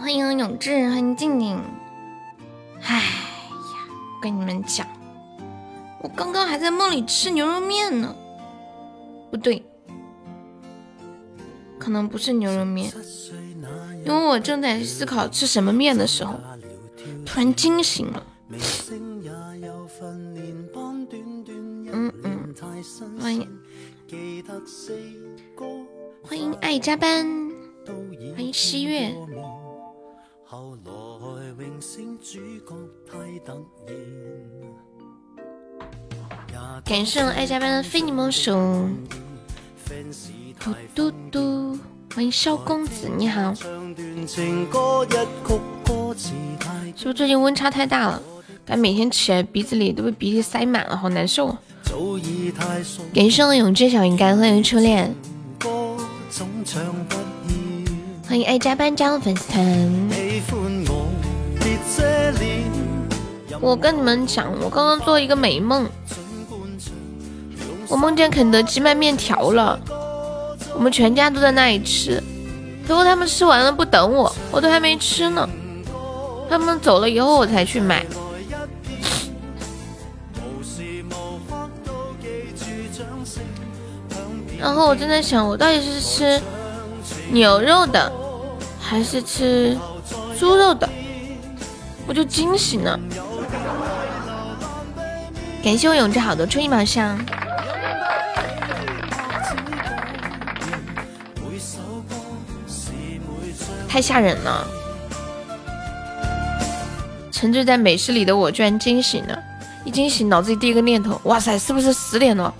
欢迎永志，欢迎静静。哎呀，我跟你们讲，我刚刚还在梦里吃牛肉面呢。不对，可能不是牛肉面，因为我正在思考吃什么面的时候，突然惊醒了。嗯嗯，欢迎，欢迎爱加班，感谢我爱加班的非你莫属，嘟嘟嘟，欢迎萧公子，你好。是不是最近温差太大了？感每天起来鼻子里都被鼻涕塞满了，好难受。感谢我永志小鱼干，欢迎初恋，欢迎爱加班加入粉丝团。我跟你们讲，我刚刚做一个美梦，我梦见肯德基卖面条了，我们全家都在那里吃，结果他们吃完了不等我，我都还没吃呢，他们走了以后我才去买。然后我正在想，我到底是吃牛肉的，还是吃猪肉的？我就惊醒了。感谢我永志好多初一毛香，太吓人了！沉醉在美食里的我居然惊醒了，一惊醒脑子里第一个念头，哇塞，是不是十点了？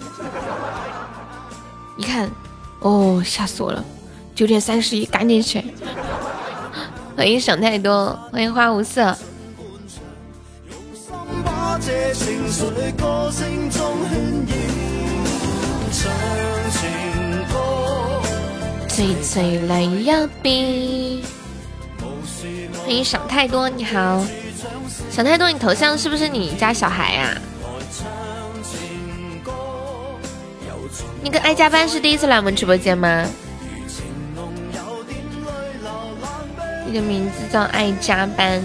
一看，哦，吓死我了！九点三十一，赶紧起来！欢迎想太多，欢迎花无色。醉醉泪呀冰。欢迎想太多，你好，想太多，你头像是不是你家小孩呀？你跟爱加班是第一次来我们直播间吗？你的名字叫爱加班。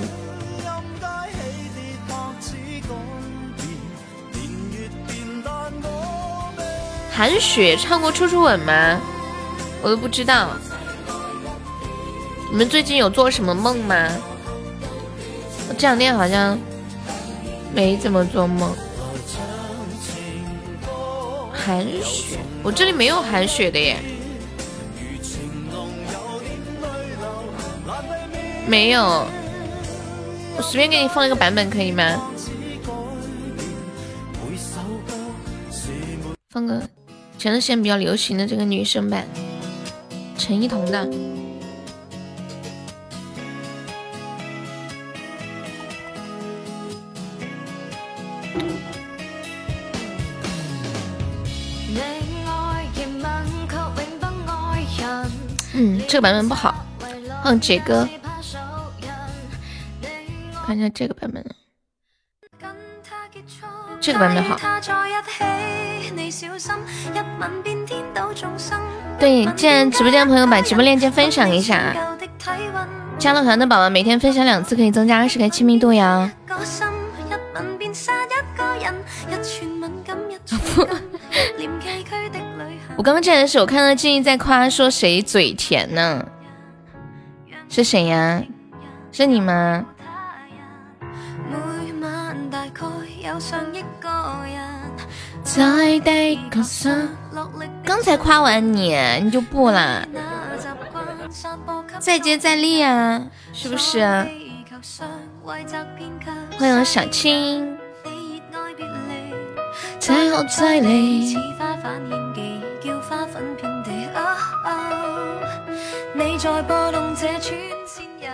韩雪唱过《处处吻》吗？我都不知道。你们最近有做什么梦吗？我这两天好像没怎么做梦。韩雪，我这里没有韩雪的耶。没有，我随便给你放一个版本可以吗？放个。前段时间比较流行的这个女生版，陈一彤的。嗯，这个版本不好，嗯杰哥。看一下这个版本，这个版本好。对，既然直播间的朋友把直播链接分享一下，加了团的宝宝每天分享两次可以增加二十个亲密度呀。我刚刚进来的时候，我看到静怡在夸说谁嘴甜呢？是谁呀？是你吗？刚才夸完你，你就不啦？再接再厉啊，是不是？欢迎小青。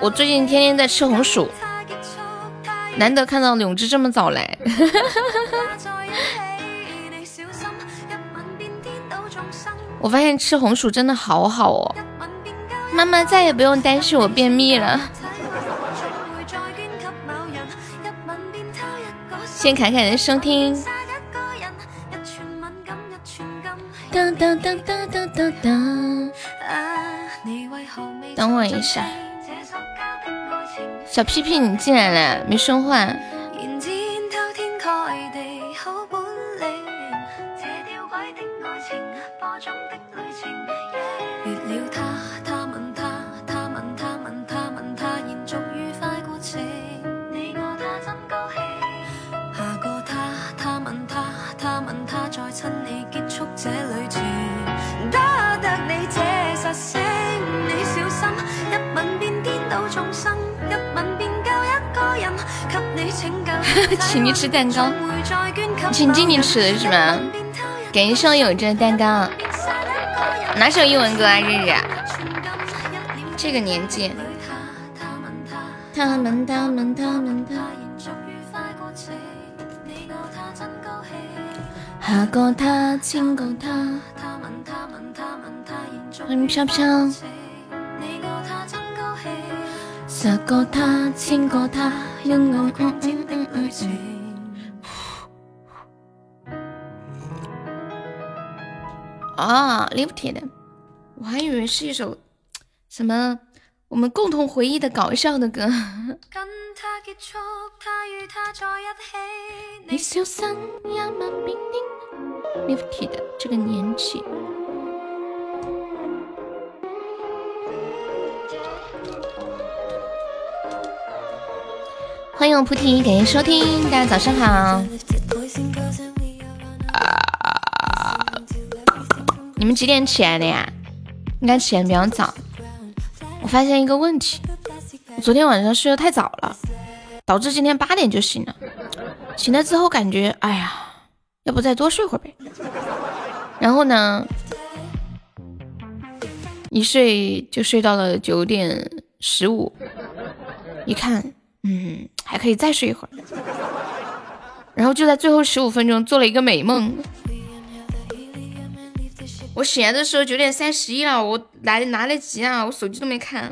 我最近天天在吃红薯，难得看到永志这么早来。我发现吃红薯真的好好哦，妈妈再也不用担心我便秘了。谢谢凯凯的收听。当当当当当当当。等我一下。小屁屁，你进来了，没说话。请你吃蛋糕，请静静吃的是吗？感谢有这蛋糕，哪首英文歌啊？日日，这个年纪，他们他们他们他，下过他，亲过他，欢迎飘飘，下过他，亲过他，嗯嗯嗯嗯嗯嗯。啊，lifted，我还以为是一首什么我们共同回忆的搞笑的歌。lifted 这个年纪，欢迎我菩提，感谢收听，大家早上好。啊你们几点起来的呀？应该起来比较早。我发现一个问题，我昨天晚上睡得太早了，导致今天八点就醒了。醒了之后感觉，哎呀，要不再多睡会儿呗。然后呢，一睡就睡到了九点十五，一看，嗯，还可以再睡一会儿。然后就在最后十五分钟做了一个美梦。我醒来的时候九点三十一了，我来来得及啊！我手机都没看，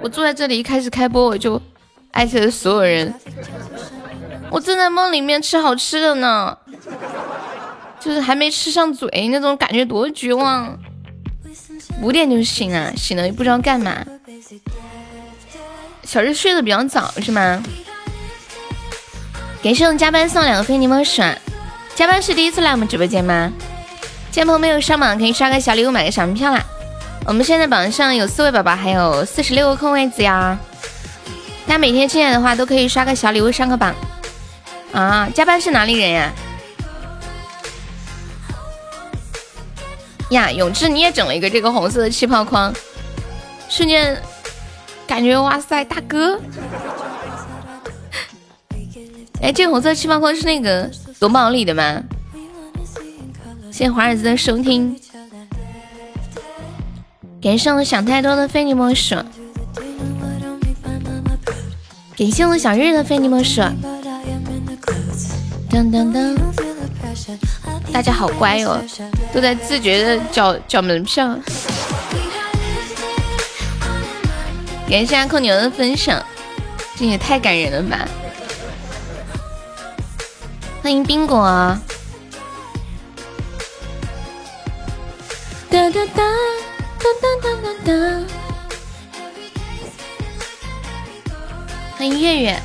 我坐在这里一开始开播我就艾特了所有人。我正在梦里面吃好吃的呢，就是还没吃上嘴那种感觉多绝望。五点就醒了，醒了也不知道干嘛。小日睡得比较早是吗？感谢我们加班送两个飞柠檬水，加班是第一次来我们直播间吗？现在朋友没有上榜，可以刷个小礼物，买个小门票啦。我们现在榜上有四位宝宝，还有四十六个空位子呀。大家每天进来的话，都可以刷个小礼物上个榜啊。加班是哪里人呀？呀，永志你也整了一个这个红色的气泡框，瞬间感觉哇塞，大哥！哎，这个红色气泡框是那个夺宝里的吗？谢谢华尔兹的收听，感谢我想太多的非你莫属，感谢我小日的非你莫属，噔噔噔，大家好乖哦，都在自觉的缴缴门票，感谢阿空牛的分享，这也太感人了吧，欢迎冰果。哒哒哒哒哒哒哒！欢迎月月。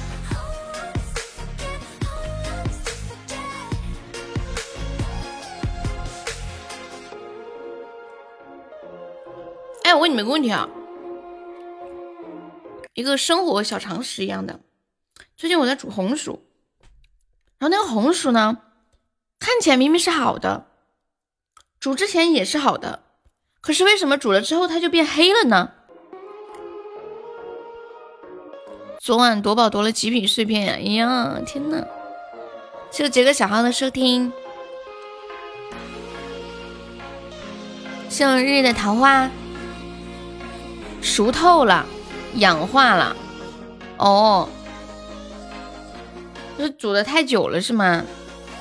哎，我问你们个问题啊，一个生活小常识一样的。最近我在煮红薯，然后那个红薯呢，看起来明明是好的。煮之前也是好的，可是为什么煮了之后它就变黑了呢？昨晚夺宝夺了极品碎片呀！哎呀，天呐！谢谢杰哥小号的收听，谢日日的桃花熟透了，氧化了。哦，就是煮的太久了是吗？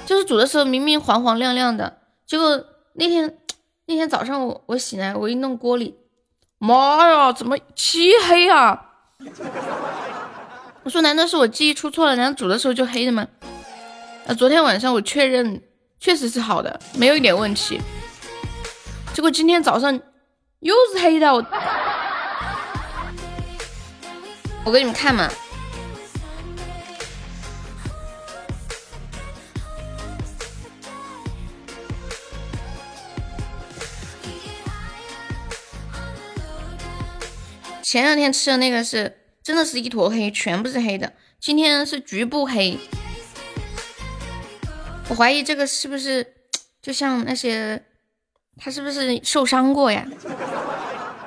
就是煮的时候明明黄黄亮亮的，结果。那天那天早上我我醒来我一弄锅里，妈呀，怎么漆黑啊？我说难道是我记忆出错了？难道煮的时候就黑的吗？啊，昨天晚上我确认确实是好的，没有一点问题。结果今天早上又是黑的，我我给你们看嘛。前两天吃的那个是真的是一坨黑，全部是黑的。今天是局部黑，我怀疑这个是不是就像那些他是不是受伤过呀？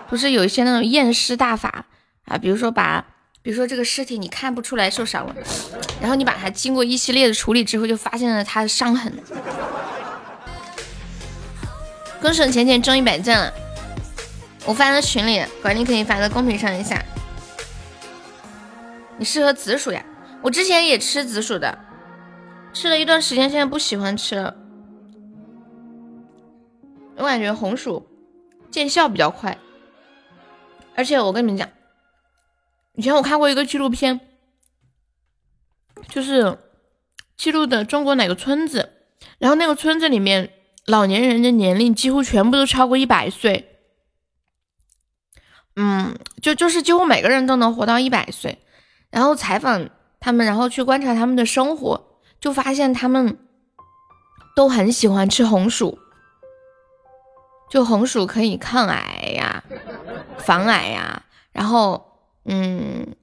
不是有一些那种验尸大法啊，比如说把，比如说这个尸体你看不出来受伤了，然后你把它经过一系列的处理之后，就发现了它的伤痕。恭喜浅浅中一百赞了。我发到群里，管理可以发到公屏上一下。你适合紫薯呀？我之前也吃紫薯的，吃了一段时间，现在不喜欢吃了。我感觉红薯见效比较快，而且我跟你们讲，以前我看过一个纪录片，就是记录的中国哪个村子，然后那个村子里面老年人的年龄几乎全部都超过一百岁。嗯，就就是几乎每个人都能活到一百岁，然后采访他们，然后去观察他们的生活，就发现他们都很喜欢吃红薯，就红薯可以抗癌呀、防癌呀。然后，嗯，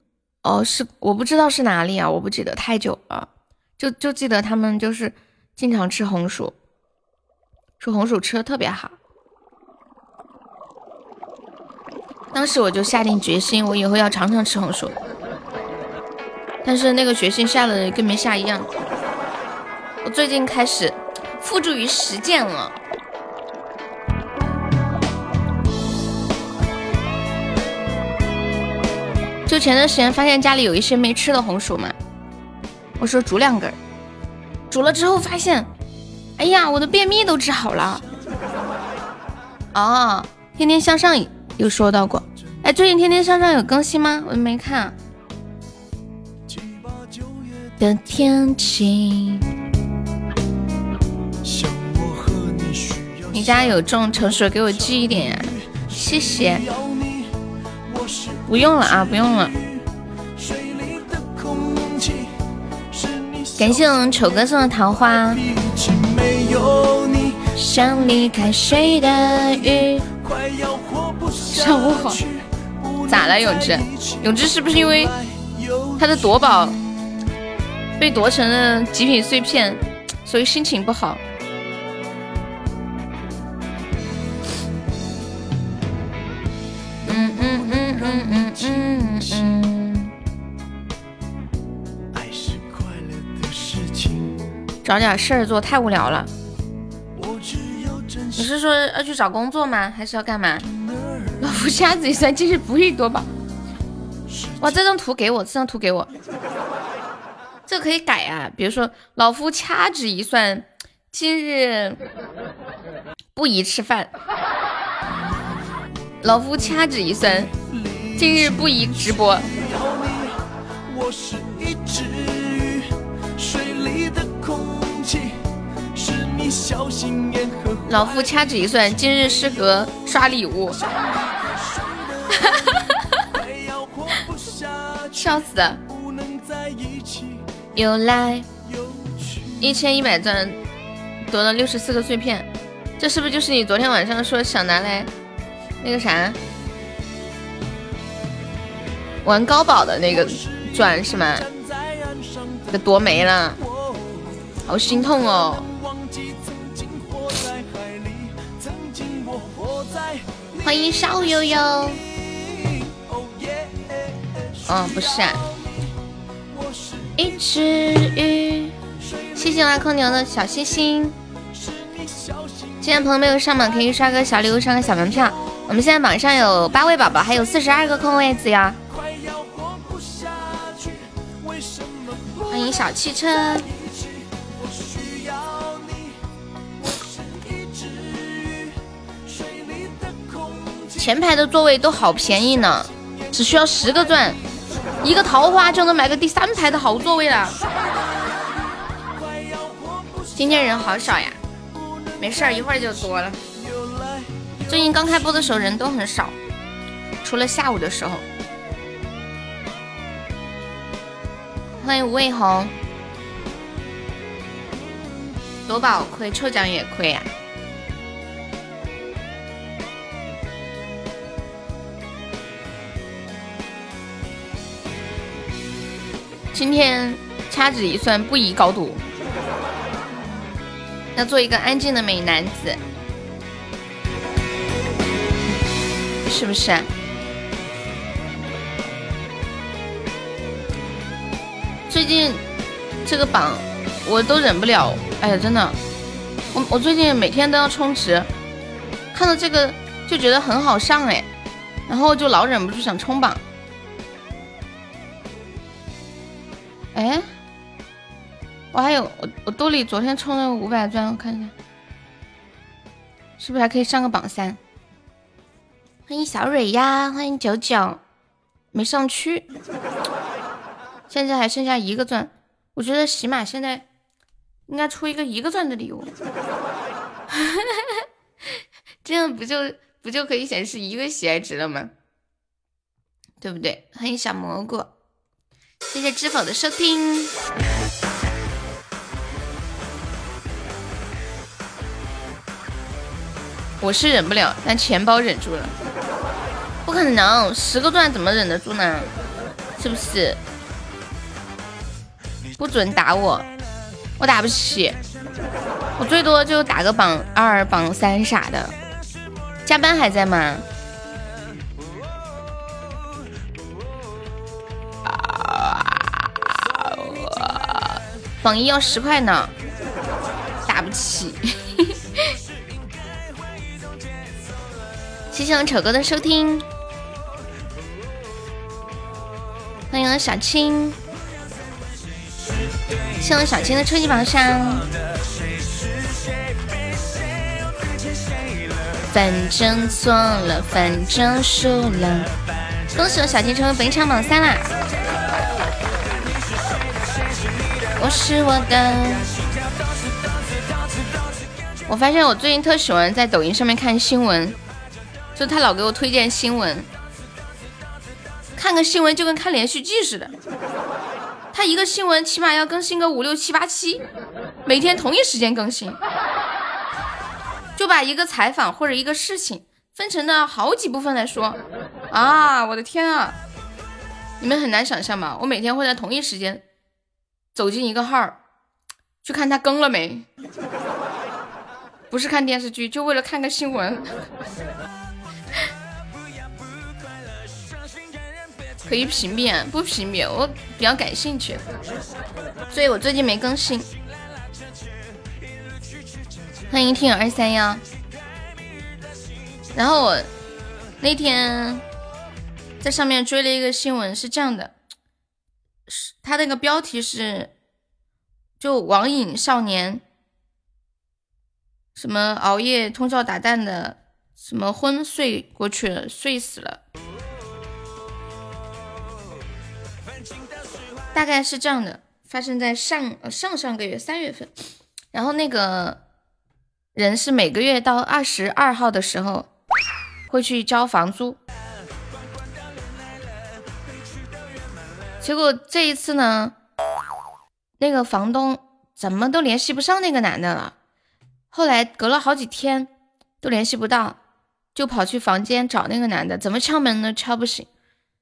哦，是我不知道是哪里啊，我不记得太久了，就就记得他们就是经常吃红薯，说红薯吃的特别好。当时我就下定决心，我以后要常常吃红薯。但是那个决心下了跟没下一样。我最近开始付诸于实践了。就前段时间发现家里有一些没吃的红薯嘛，我说煮两根，煮了之后发现，哎呀，我的便秘都治好了。哦，天天向上。有说到过，哎，最近天天向上有更新吗？我没看。的天气。你家有种成熟，给我寄一点呀，谢谢。不用了啊，不用了。感谢我们丑哥送的桃花。像离开水的鱼。上午好，咋了，永志？永志是不是因为他的夺宝被夺成了极品碎片，所以心情不好？嗯嗯嗯嗯。找点事儿做，太无聊了。你是说要去找工作吗？还是要干嘛？老夫掐指一算，今日不宜多宝。哇，这张图给我，这张图给我，这可以改啊。比如说，老夫掐指一算，今日不宜吃饭。老夫掐指一算，今日不宜直播。老夫掐指一算，今日适合刷礼物。笑死！又来一千一百钻，得了六十四个碎片，这是不是就是你昨天晚上说想拿来那个啥玩高宝的那个钻是吗？给夺没了，好心痛哦！欢迎邵悠悠。哦，不是啊，一只鱼。谢谢挖空牛的小心心。今天朋友没有上榜，可以刷个小礼物，上个小门票。我们现在榜上有八位宝宝，还有四十二个空位子呀。小汽车。前排的座位都好便宜呢，只需要十个钻，一个桃花就能买个第三排的好座位了。今天人好少呀，没事儿，一会儿就多了。最近刚开播的时候人都很少，除了下午的时候。欢迎吴卫红。夺宝亏，抽奖也亏呀！今天掐指一算，不宜高度，要做一个安静的美男子，是不是？最近这个榜我都忍不了。哎呀，真的，我我最近每天都要充值，看到这个就觉得很好上哎，然后就老忍不住想冲榜。哎，我还有我我兜里昨天充了五百钻，我看一下，是不是还可以上个榜三？欢迎小蕊呀，欢迎九九，没上去，现在还剩下一个钻，我觉得起码现在。应该出一个一个钻的礼物，这样不就不就可以显示一个喜爱值了吗？对不对？欢迎小蘑菇，谢谢知否的收听。我是忍不了，但钱包忍住了。不可能，十个钻怎么忍得住呢？是不是？不准打我！我打不起，我最多就打个榜二、榜三啥的。加班还在吗？榜一要十块呢，打不起。谢谢我丑哥的收听，欢迎小青。谢我小青的初级榜上。反正错了，反正输了。恭喜我小青成为本场榜三啦！我是我的。我发现我最近特喜欢在抖音上面看新闻，就他老给我推荐新闻，看个新闻就跟看连续剧似的。他一个新闻起码要更新个五六七八期，每天同一时间更新，就把一个采访或者一个事情分成了好几部分来说啊！我的天啊，你们很难想象吧？我每天会在同一时间走进一个号，去看他更了没，不是看电视剧，就为了看个新闻。可以屏蔽，不屏蔽，我比较感兴趣，所以我最近没更新。欢迎听友二三幺。然后我那天在上面追了一个新闻，是这样的，是他那个标题是，就网瘾少年，什么熬夜通宵达旦的，什么昏睡过去了，睡死了。大概是这样的，发生在上上上个月三月份，然后那个人是每个月到二十二号的时候会去交房租，结果这一次呢，那个房东怎么都联系不上那个男的了，后来隔了好几天都联系不到，就跑去房间找那个男的，怎么敲门都敲不醒。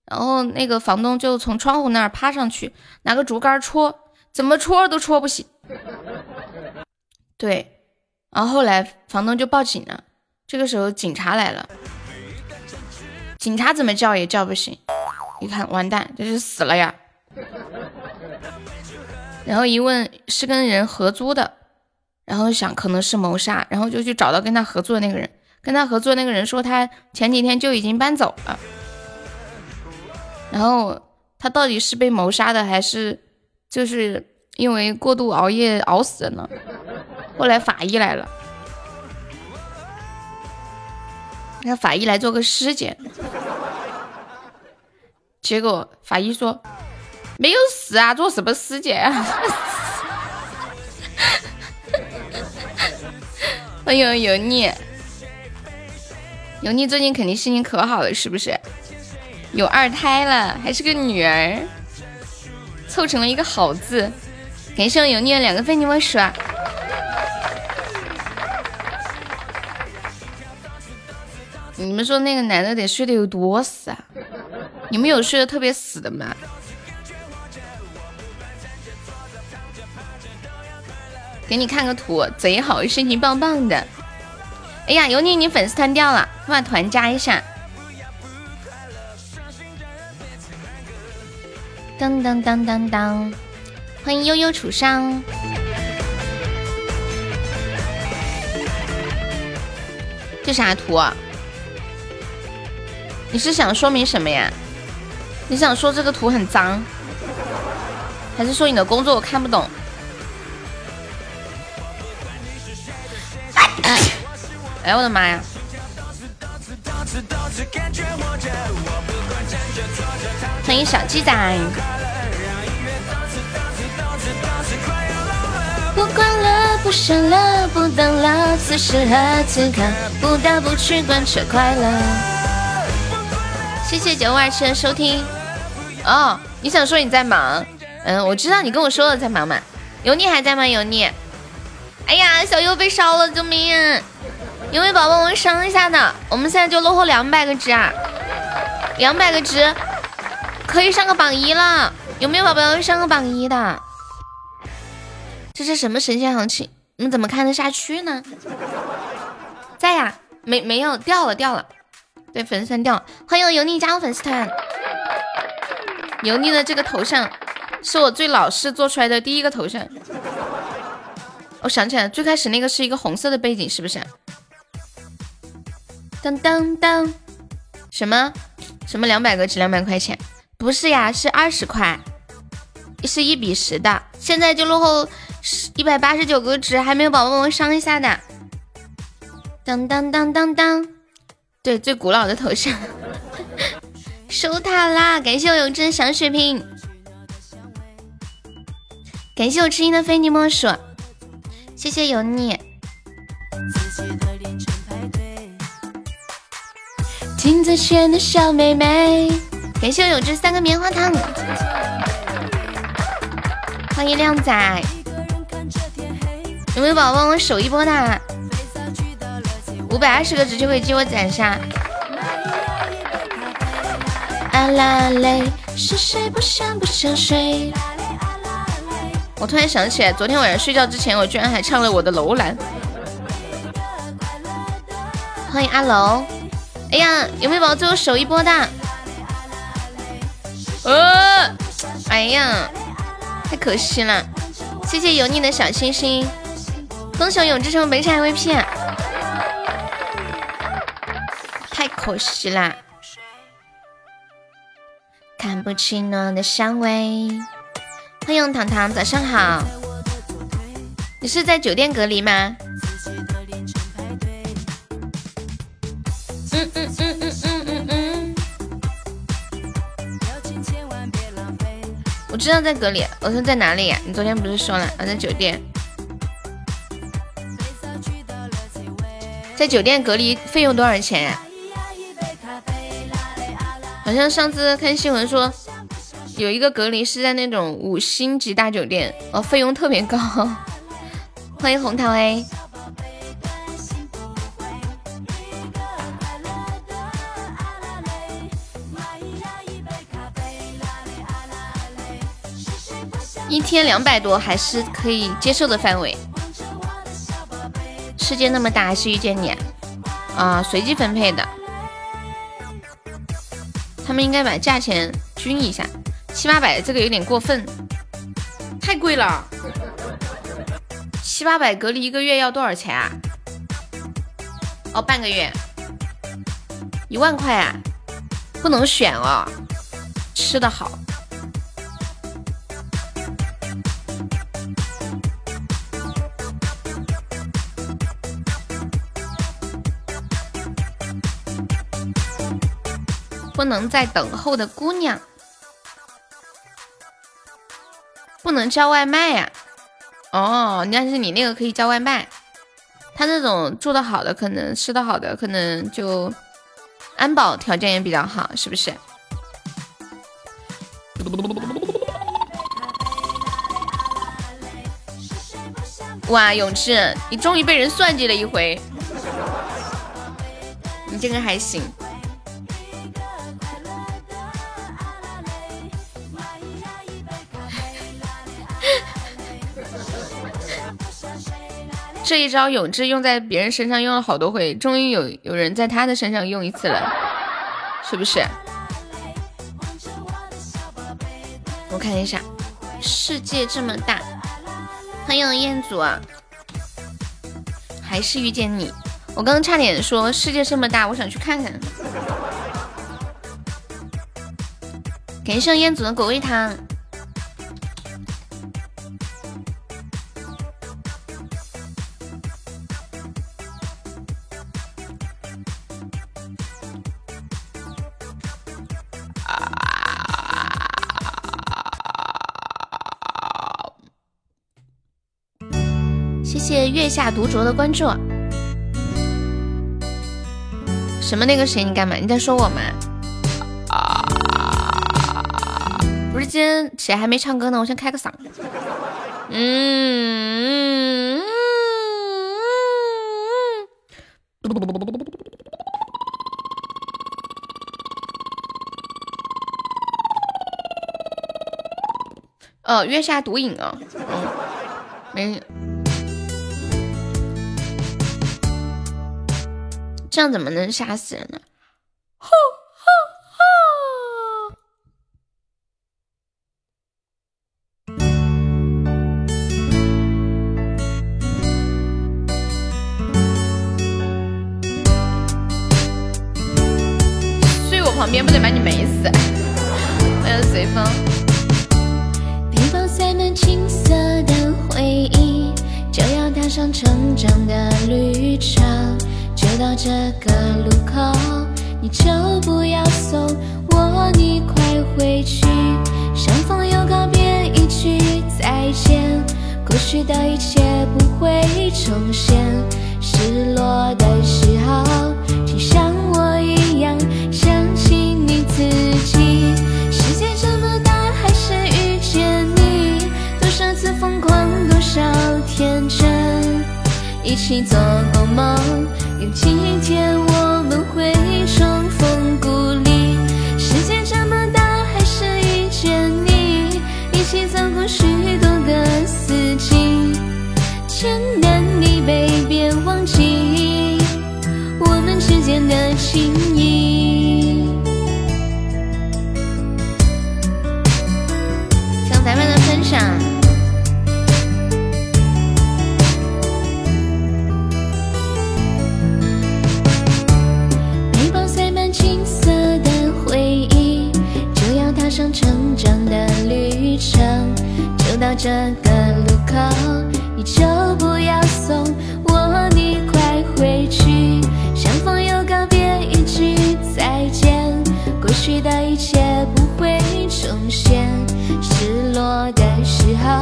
然后那个房东就从窗户那儿趴上去，拿个竹竿戳，怎么戳都戳不醒。对，然后后来房东就报警了。这个时候警察来了，警察怎么叫也叫不醒。一看完蛋，这是死了呀。然后一问是跟人合租的，然后想可能是谋杀，然后就去找到跟他合作的那个人，跟他合作那个人说他前几天就已经搬走了。然后他到底是被谋杀的，还是就是因为过度熬夜熬死的呢？后来法医来了，让法医来做个尸检，结果法医说没有死啊，做什么尸检啊？欢迎油腻，油腻最近肯定心情可好了，是不是？有二胎了，还是个女儿。凑成了一个好字。感谢油腻的两个非你莫属。你们说那个男的得睡得有多死啊？你们有睡得特别死的吗？给你看个图，贼好，心情棒棒的。哎呀，油腻，你粉丝团掉了，快把团加一下。当当当当当，欢迎悠悠楚商。这啥图？啊？你是想说明什么呀？你想说这个图很脏，还是说你的工作我看不懂？哎，我的妈呀！欢迎小鸡仔。不管了，不想了，不等了，此时和此刻，不得不去贯彻快乐。谢谢九五二七的收听。哦，你想说你在忙？嗯，我知道你跟我说了在忙嘛。油腻还在吗？油腻？哎呀，小优被烧了，救命！有没有宝宝我们上一下的？我们现在就落后两百个值啊，两百个值可以上个榜一了。有没有宝宝要上个榜一的？这是什么神仙行情？你们怎么看得下去呢？在呀，没没有掉了掉了。对，粉丝团掉，欢迎油腻加入粉丝团。油腻的这个头像是我最老式做出来的第一个头像。我想起来，最开始那个是一个红色的背景，是不是？当当当，什么什么两百个值两百块钱？不是呀，是二十块，是一比十的。现在就落后一百八十九个值，还没有宝宝们上一下的。当当当当当。对，最古老的头像，收塔啦！感谢我永志的小血瓶，感谢我痴音的非你莫属，谢谢有你。镜子前的小妹妹，感谢我永志三个棉花糖，欢迎靓仔，有没有宝宝帮我守一波的？五百二十个直就可以接我斩杀。阿拉蕾，是谁不想不想睡？我突然想起来，昨天晚上睡觉之前，我居然还唱了我的楼兰。欢迎阿龙。哎呀，有没有宝宝最后守一波的？呃，哎呀，太可惜了。谢谢油腻的小星星。恭喜永志成本场 MVP。太可惜啦！看不清我的香味。欢迎糖糖，早上好。你是在酒店隔离吗？知道在隔离，我说在哪里呀？你昨天不是说了？我在酒店。在酒店隔离费用多少钱呀？好像上次看新闻说，有一个隔离是在那种五星级大酒店，哦，费用特别高。欢迎红桃 A，一天两百多还是可以接受的范围。世界那么大，还是遇见你啊？随机分配的。他们应该把价钱均一下，七八百这个有点过分，太贵了。七八百隔离一个月要多少钱啊？哦，半个月，一万块啊？不能选哦，吃的好。不能再等候的姑娘，不能叫外卖呀！哦，那是你那个可以叫外卖，他那种住的好的，可能吃的好的，可能就安保条件也比较好，是不是？哇，永志，你终于被人算计了一回，你这个还行。这一招永志用在别人身上用了好多回，终于有有人在他的身上用一次了，是不是？我看一下，世界这么大，欢迎彦祖啊，还是遇见你。我刚刚差点说世界这么大，我想去看看。感谢彦祖的果味汤。下独酌的关注。什么那个谁？你干嘛？你在说我吗？不是，今天谁还没唱歌呢？我先开个嗓。嗯。哦，月下独饮啊。嗯，没。这样怎么能杀死人呢？吼吼吼！睡我旁边不得把你美死！欢迎随风。背包塞满青涩的回忆，就要踏上成长的旅程。到这个路口，你就不要送我，你快回去。相逢又告别，一句再见，过去的一切不会重现。失落的时候，请像我一样相信你自己。世界这么大，还是遇见你。多少次疯狂，多少天真，一起做过梦。有几天我们会重逢故里，世界这么大，还是遇见你，一起走过许多个四季。天南地北，别忘记我们之间的情谊。到这个路口，你就不要送我，你快回去。相逢又告别，一句再见，过去的一切不会重现。失落的时候，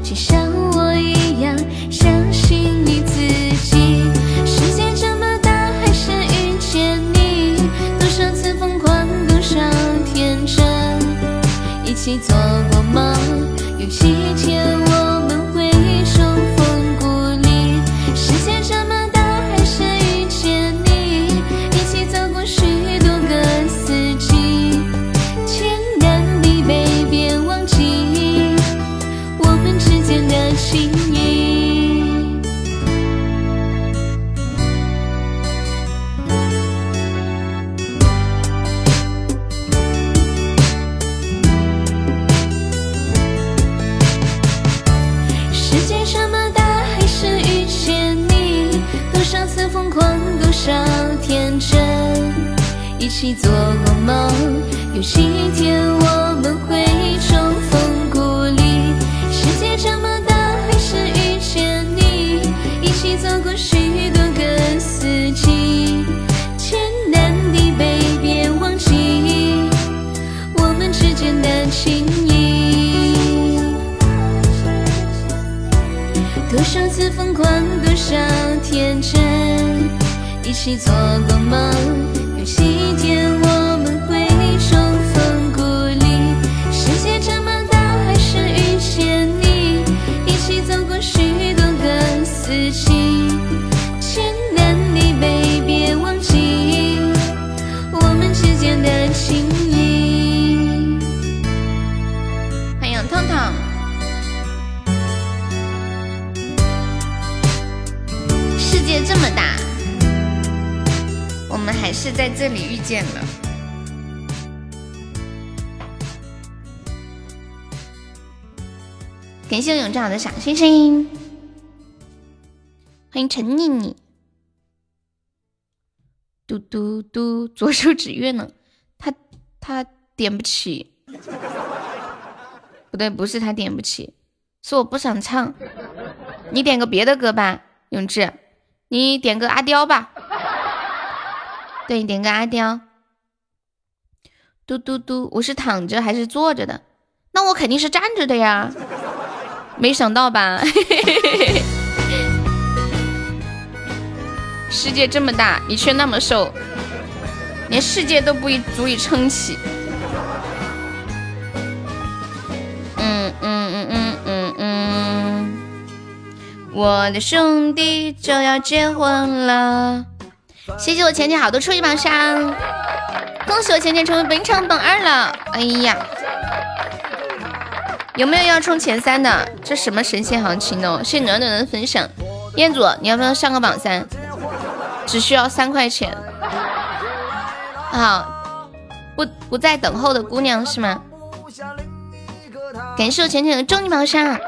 请像我一样相信你自己。世界这么大，还是遇见你，多少次疯狂，多少天真。一起做过梦，一起做过梦，有几天我们会重逢故里。世界这么大，还是遇见你，一起走过许多个四季。天南地北，别忘记我们之间的情谊。多少次疯狂，多少天真。一起做过梦，有几天我是在这里遇见了。感谢永志的小星星，欢迎陈妮妮。嘟嘟嘟，左手指月呢？他他点不起，不对，不是他点不起，是我不想唱。你点个别的歌吧，永志，你点个阿刁吧。对，点个阿刁。嘟嘟嘟，我是躺着还是坐着的？那我肯定是站着的呀。没想到吧？世界这么大，你却那么瘦，连世界都不足以撑起。嗯嗯嗯嗯嗯嗯，我的兄弟就要结婚了。谢谢我浅浅好多初级榜上，恭喜我浅浅成为本场榜二了。哎呀，有没有要冲前三的？这什么神仙行情哦！谢谢暖暖的分享，彦祖，你要不要上个榜三？只需要三块钱，好，不不在等候的姑娘是吗？感谢我浅浅的终极宝箱，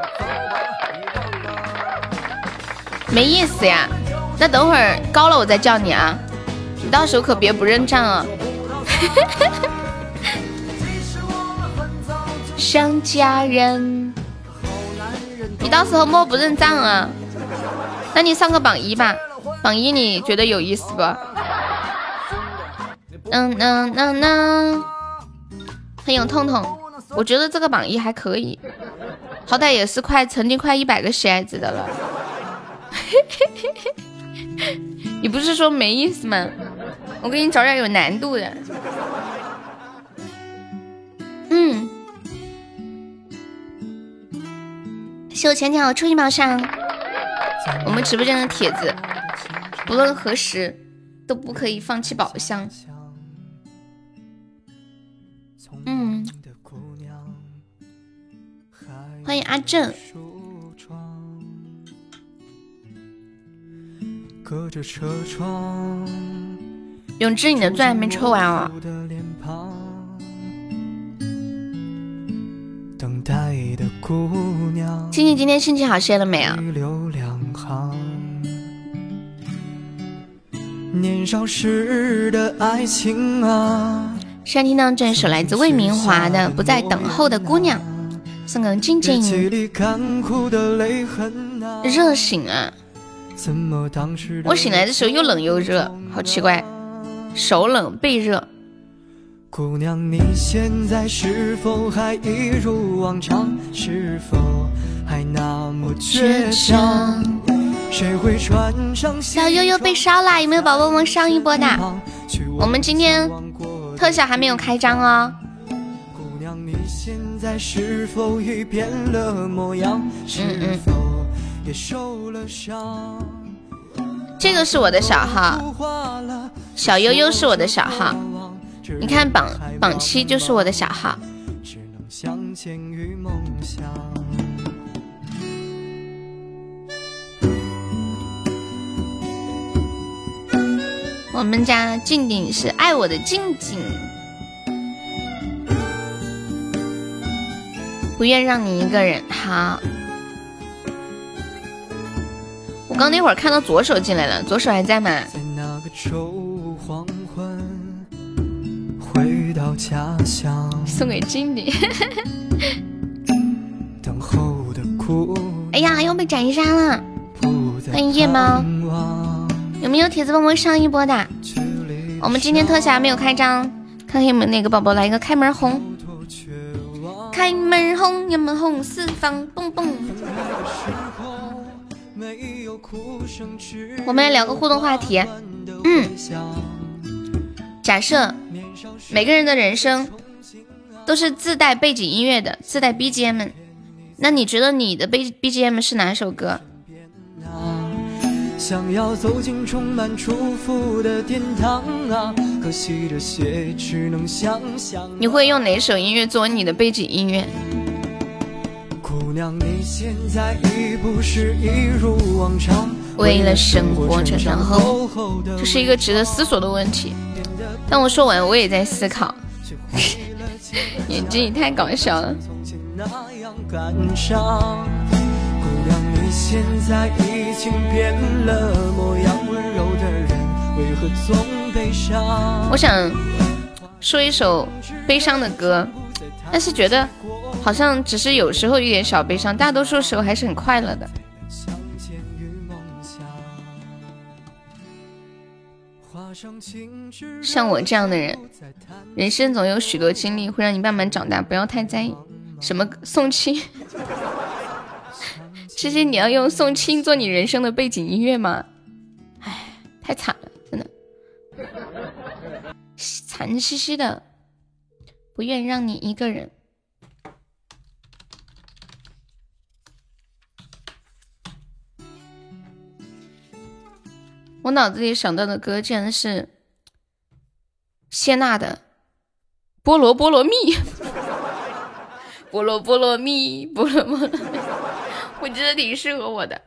没意思呀，那等会儿高了我再叫你啊，你到时候可别不认账啊。想家人，你到时候莫不认账啊？那你上个榜一吧。榜一你觉得有意思不？嗯嗯嗯嗯，欢迎痛痛，我觉得这个榜一还可以，好歹也是快曾经快一百个喜爱值的了。你不是说没意思吗？我给你找点有难度的。嗯，谢我浅浅我初一毛上，我们直播间的帖子。不论何时都不可以放弃宝箱。嗯，欢迎阿正。永志，你的钻还没抽完啊！青青今天心情好些了没啊？年少时的爱情啊！现在听到这首来自魏明华的《不再等候的姑娘》，送给静静。热醒啊！我醒来的时候又冷又热，好奇怪，手冷背热。姑娘，你现在是否还一如往常？是否还那么倔强？谁会穿上小悠悠被烧啦，有没有宝宝们上一波的？我们今天特效还没有开张哦。也受了伤。这个是我的小号，小悠悠是我的小号。你看榜榜七就是我的小号。我们家静静是爱我的静静，不愿让你一个人。好，刚那会儿看到左手进来了，左手还在吗？送给经理。哎呀，又被斩杀了！欢迎夜猫。有没有铁子帮忙上一波的？我们今天特效还没有开张，看看有没有哪个宝宝来一个开门红。开门红，呀门红四方，蹦蹦。我们来聊个互动话题。嗯，假设每个人的人生都是自带背景音乐的，自带 BGM，那你觉得你的 B BGM 是哪首歌？想要走进充满祝福的殿堂啊！可惜这些只能想象。你会用哪首音乐作为你的背景音乐？姑娘，你现在已不是一如往常，为了生活成长后，这是一个值得思索的问题。当我说完，我也在思考。眼睛，也太搞笑了。我想说一首悲伤的歌，但是觉得好像只是有时候有点小悲伤，大多数时候还是很快乐的。像我这样的人，人生总有许多经历会让你慢慢长大，不要太在意。什么宋青？其实你要用宋青做你人生的背景音乐吗？唉，太惨了，真的，惨兮兮的，不愿让你一个人。我脑子里想到的歌竟然是谢娜的《菠萝菠萝蜜》，菠萝菠萝蜜，菠萝菠萝，我觉得挺适合我的。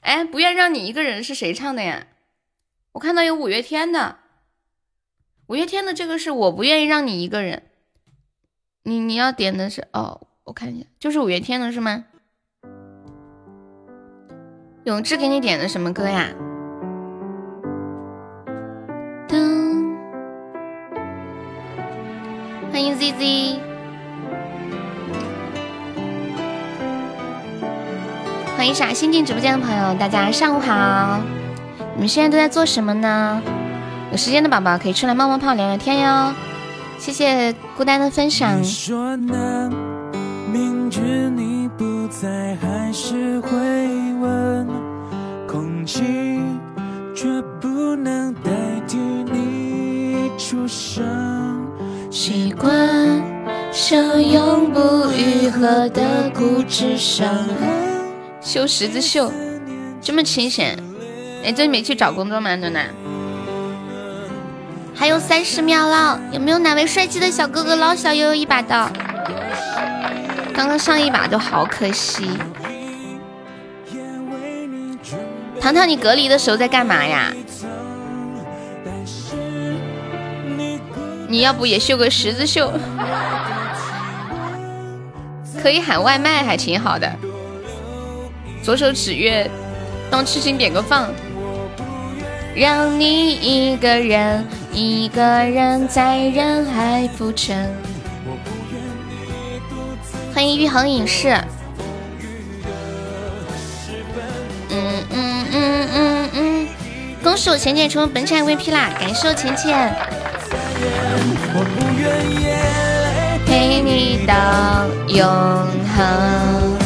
哎，不愿让你一个人是谁唱的呀？我看到有五月天的，五月天的这个是我不愿意让你一个人。你你要点的是哦，我看一下，就是五月天的是吗？永志给你点的什么歌呀？欢迎 ZZ，欢迎傻新进直播间的朋友，大家上午好！你们现在都在做什么呢？有时间的宝宝可以出来冒冒泡聊聊天哟。谢谢孤单的分享。习惯像永不愈合的固执伤痕修十字绣，这么清闲。哎，最近没去找工作吗，暖暖？还有三十秒了，有没有哪位帅气的小哥哥捞小悠悠一把的？刚刚上一把都好可惜。糖糖，你隔离的时候在干嘛呀？你要不也绣个十字绣，可以喊外卖，还挺好的。左手指月，当痴心点个放。让你一个人，一个人在人海浮沉。欢迎玉衡影视。嗯嗯嗯嗯嗯，恭喜我浅浅成为本场 VP 啦！感谢我浅浅。陪你到永恒。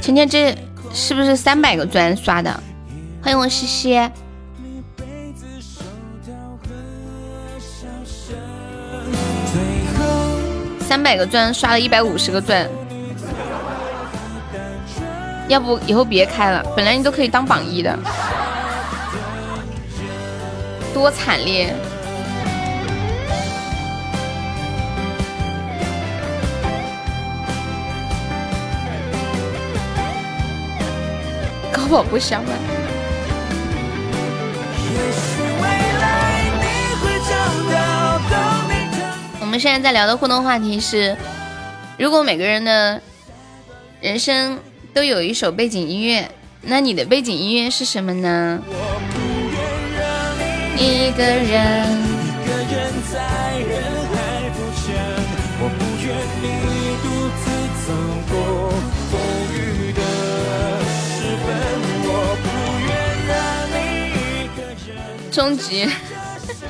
今天这是不是三百个钻刷的？欢迎我西西。三百个钻刷了一百五十个钻。要不以后别开了，本来你都可以当榜一的，多惨烈！高宝不香吗？我们现在在聊的互动话题是：如果每个人的人生。都有一首背景音乐，那你的背景音乐是什么呢？一个人。终极，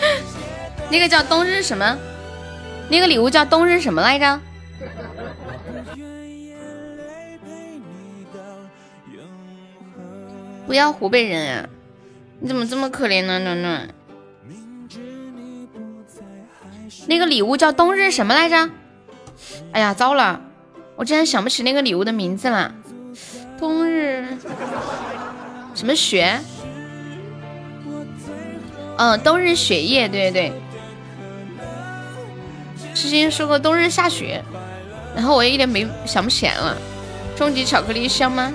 那个叫冬日什么？那个礼物叫冬日什么来着？不要湖北人呀！你怎么这么可怜呢，暖暖？那个礼物叫冬日什么来着？哎呀，糟了，我竟然想不起那个礼物的名字了。冬日什么雪？嗯，冬日雪夜，对对对。之前说过冬日下雪，然后我也一点没想不起来了。终极巧克力香吗？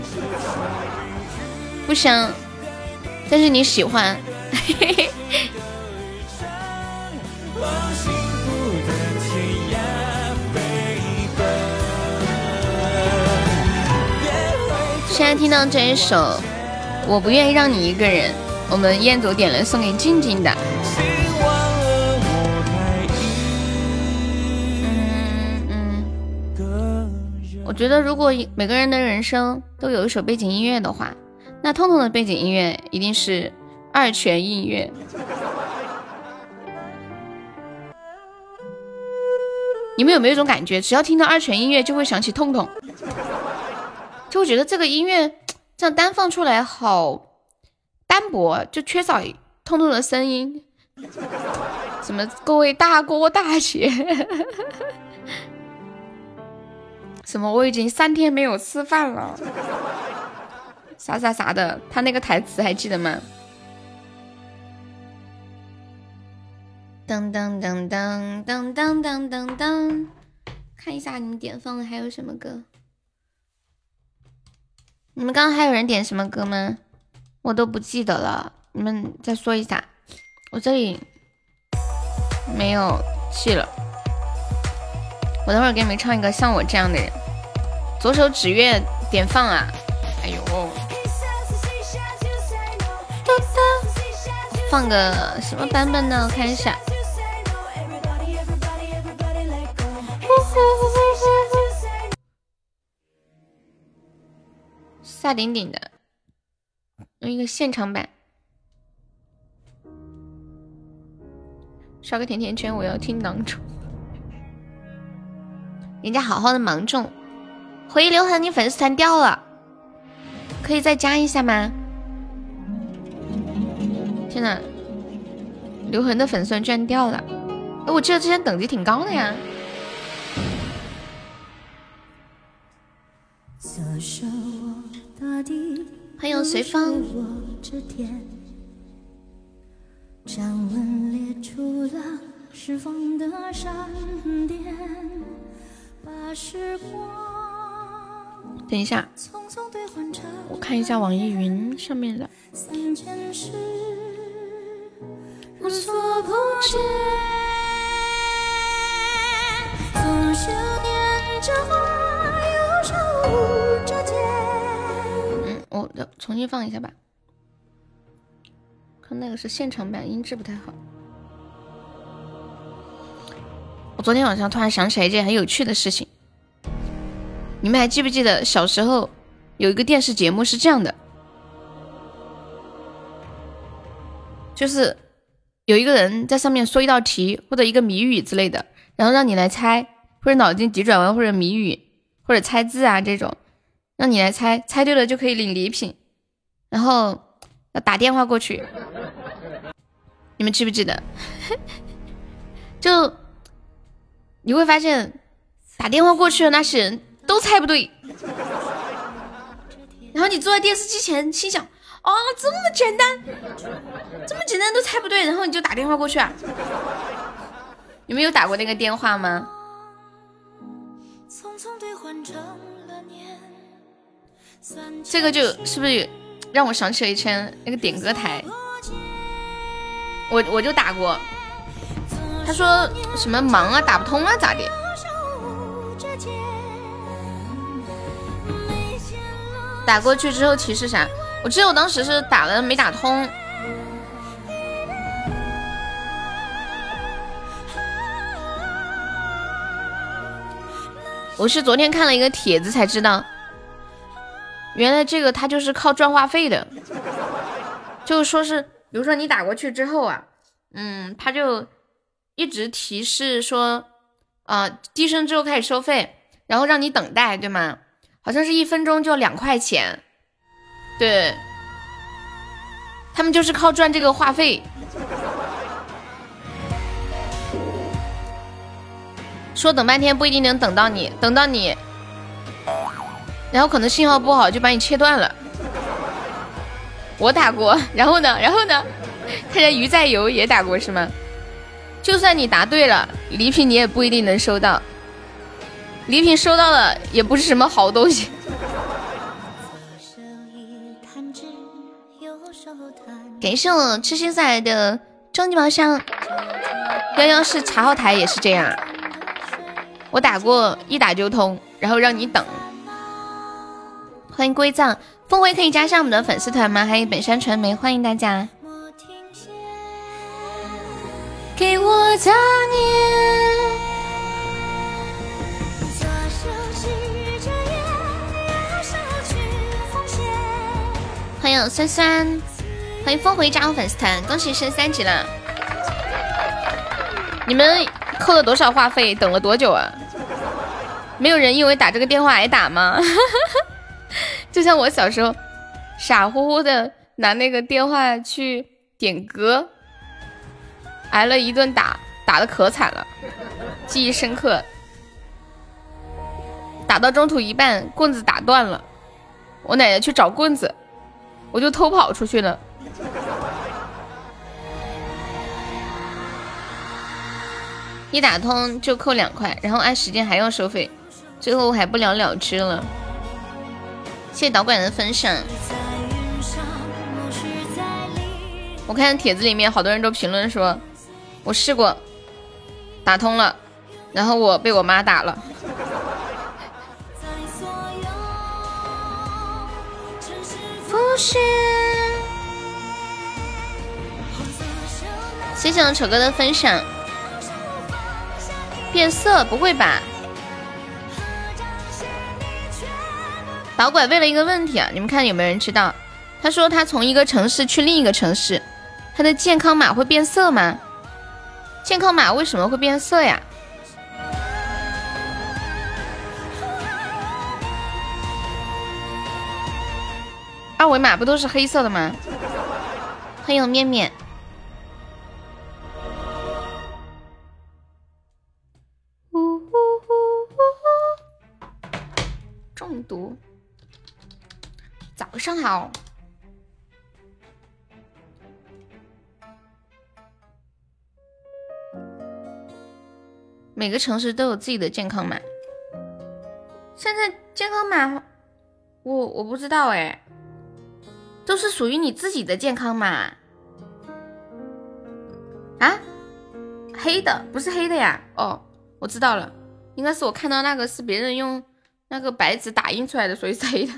不香，但是你喜欢。现在听到这一首《我不愿意让你一个人》，我们彦祖点了送给静静的。嗯嗯，我觉得如果每个人的人生都有一首背景音乐的话，那痛痛的背景音乐一定是二泉映月。你们有没有一种感觉，只要听到二泉音乐，就会想起痛痛？就会觉得这个音乐这样单放出来好单薄，就缺少痛痛的声音。什么各位大哥大姐，什么我已经三天没有吃饭了，啥啥啥的，他那个台词还记得吗？噔噔噔噔噔噔噔噔噔，看一下你们点放的还有什么歌。你们刚刚还有人点什么歌吗？我都不记得了，你们再说一下。我这里没有气了，我等会儿给你们唱一个像我这样的人。左手指月点放啊！哎呦，放个什么版本呢？我看一下。萨顶顶的，用一个现场版，刷个甜甜圈，我要听囊中。人家好好的芒种，回忆刘恒，你粉丝团掉了，可以再加一下吗？天呐，刘恒的粉丝团居然掉了！哎，我记得之前等级挺高的呀。欢迎随风。等一下，我看一下网易云上面的。我重新放一下吧，看那个是现场版，音质不太好。我昨天晚上突然想起来一件很有趣的事情，你们还记不记得小时候有一个电视节目是这样的，就是有一个人在上面说一道题或者一个谜语之类的，然后让你来猜，或者脑筋急转弯，或者谜语，或者猜字啊这种。让你来猜，猜对了就可以领礼品，然后要打电话过去。你们记不记得？就你会发现，打电话过去的那些人都猜不对。然后你坐在电视机前，心想：哦，这么简单，这么简单都猜不对。然后你就打电话过去啊。你们有打过那个电话吗？这个就是不是让我想起了以前那个点歌台？我我就打过，他说什么忙啊，打不通啊，咋的？打过去之后提示啥？我记得我当时是打了没打通。我是昨天看了一个帖子才知道。原来这个他就是靠赚话费的，就说是，比如说你打过去之后啊，嗯，他就一直提示说，啊，低声之后开始收费，然后让你等待，对吗？好像是一分钟就两块钱，对，他们就是靠赚这个话费，说等半天不一定能等到你，等到你。然后可能信号不好就把你切断了。我打过，然后呢？然后呢？看见鱼在游也打过是吗？就算你答对了，礼品你也不一定能收到。礼品收到了也不是什么好东西。感谢我痴心仔的终极宝箱。幺幺是查号台也是这样，我打过一打就通，然后让你等。欢迎归藏，峰回可以加上我们的粉丝团吗？还有本山传媒，欢迎大家。给我杂念。欢迎酸酸，欢迎峰回加入粉丝团，恭喜升三级了！你们扣了多少话费？等了多久啊？没有人因为打这个电话挨打吗？就像我小时候傻乎乎的拿那个电话去点歌，挨了一顿打，打的可惨了，记忆深刻。打到中途一半，棍子打断了，我奶奶去找棍子。我就偷跑出去了，一打通就扣两块，然后按时间还要收费，最后还不了了之了。谢谢导管的分享。我看帖子里面好多人都评论说，我试过打通了，然后我被我妈打了。谢谢我丑哥的分享。变色不会吧？导拐问了一个问题啊，你们看有没有人知道？他说他从一个城市去另一个城市，他的健康码会变色吗？健康码为什么会变色呀？二维码不都是黑色的吗？欢迎面面。读。早上好。每个城市都有自己的健康码。现在健康码，我我不知道哎。都是属于你自己的健康码啊，黑的不是黑的呀？哦，我知道了，应该是我看到那个是别人用那个白纸打印出来的，所以才的。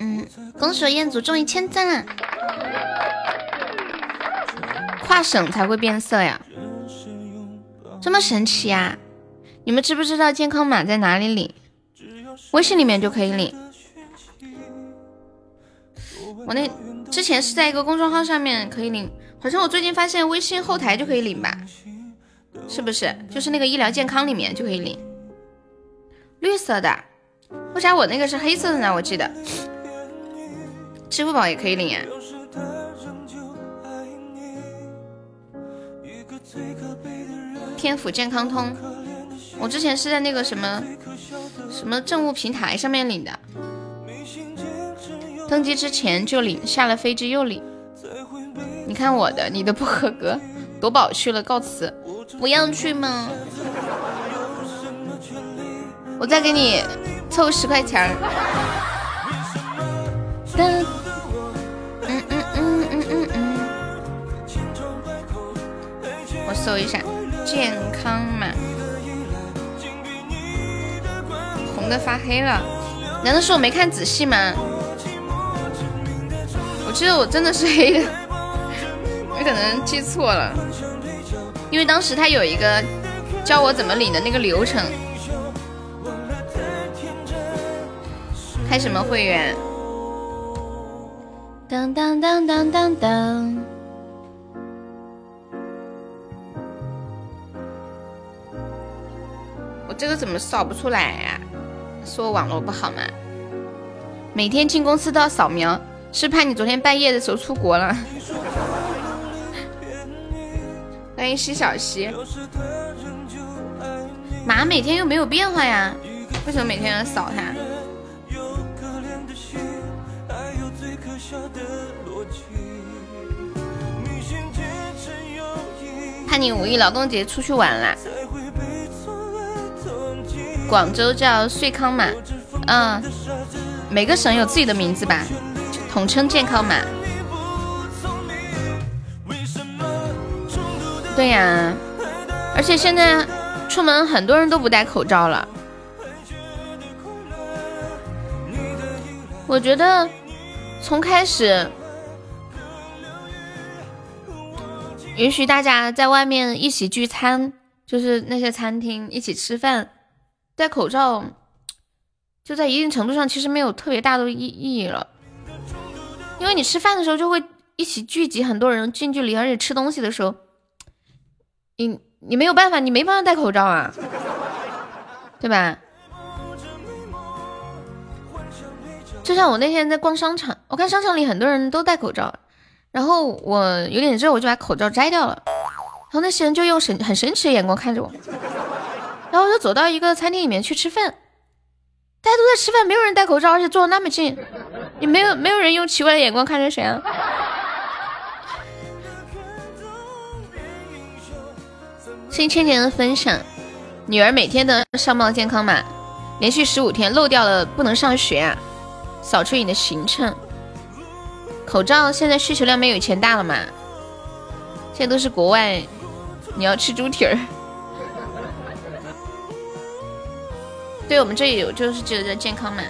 嗯，恭喜彦祖终于签赞了，跨省才会变色呀，这么神奇呀？你们知不知道健康码在哪里领？微信里面就可以领。我那之前是在一个公众号上面可以领，好像我最近发现微信后台就可以领吧？是不是？就是那个医疗健康里面就可以领。绿色的，为啥我那个是黑色的呢？我记得支付宝也可以领呀。天府健康通。我之前是在那个什么什么政务平台上面领的，登机之前就领，下了飞机又领。你看我的，你的不合格，夺宝去了，告辞。不要去吗？我再给你凑十块钱儿。嗯嗯嗯嗯嗯嗯。我搜一下健康码。的发黑了，难道是我没看仔细吗？我记得我真的是黑的，我可能记错了，因为当时他有一个教我怎么领的那个流程。开什么会员？当当当当当当！我这个怎么扫不出来呀？是我网络不好吗？每天进公司都要扫描，是怕你昨天半夜的时候出国了。欢迎西小西，码每天又没有变化呀？为什么每天要扫它？看你五一劳动节出去玩啦。广州叫穗康码，嗯，每个省有自己的名字吧，统称健康码。对呀，而且现在出门很多人都不戴口罩了。我觉得从开始允许大家在外面一起聚餐，就是那些餐厅一起吃饭。戴口罩，就在一定程度上其实没有特别大的意意义了，因为你吃饭的时候就会一起聚集很多人近距离，而且吃东西的时候，你你没有办法，你没办法戴口罩啊，对吧？就像我那天在逛商场，我看商场里很多人都戴口罩，然后我有点热，我就把口罩摘掉了，然后那些人就用神很神奇的眼光看着我。然后我就走到一个餐厅里面去吃饭，大家都在吃饭，没有人戴口罩，而且坐的那么近，也没有没有人用奇怪的眼光看着谁啊？谢谢倩倩的分享，女儿每天的上报健康码，连续十五天漏掉了不能上学啊！扫出你的行程，口罩现在需求量没有以前大了嘛？现在都是国外，你要吃猪蹄儿。对我们这里有，就是这个叫健康码，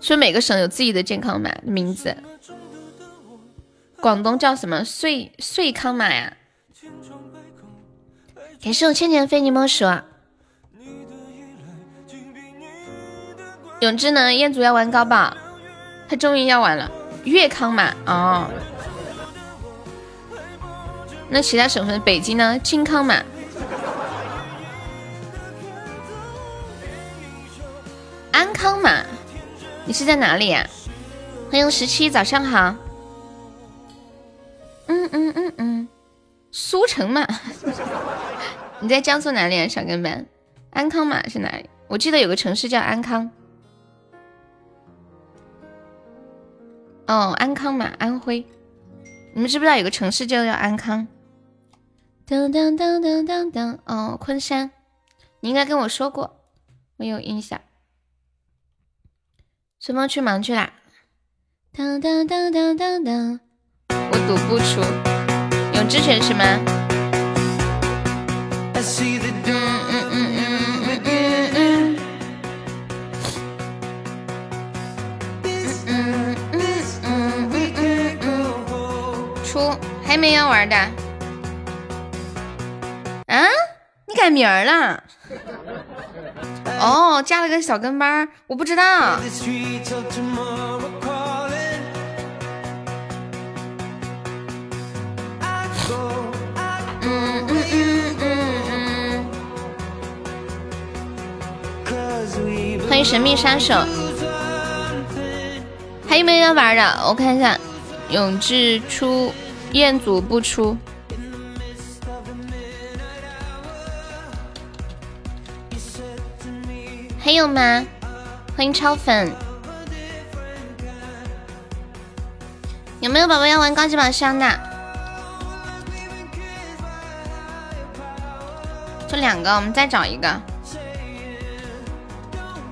说每个省有自己的健康码名字。广东叫什么？穗穗康码呀？感谢我千年非你莫属。永志呢？彦祖要玩高宝，他终于要玩了。粤康码哦。那其他省份，北京呢？金康码。安康码，你是在哪里呀？欢迎十七，早上好。嗯嗯嗯嗯，苏城嘛，你在江苏哪里啊，小跟班？安康嘛是哪里？我记得有个城市叫安康。哦，安康嘛，安徽。你们知不知道有个城市叫安康？噔噔噔噔噔噔，哦，昆山。你应该跟我说过，我有印象。随风去忙去啦！当当当当当当，我赌不出，永志成是吗？出还没要玩的啊？你改名了？哦，加了个小跟班，我不知道。欢迎神秘杀手，还有没有要玩的？我看一下，永志出，彦祖不出。还有吗？欢迎超粉，有没有宝宝要玩高级宝箱的？就两个，我们再找一个。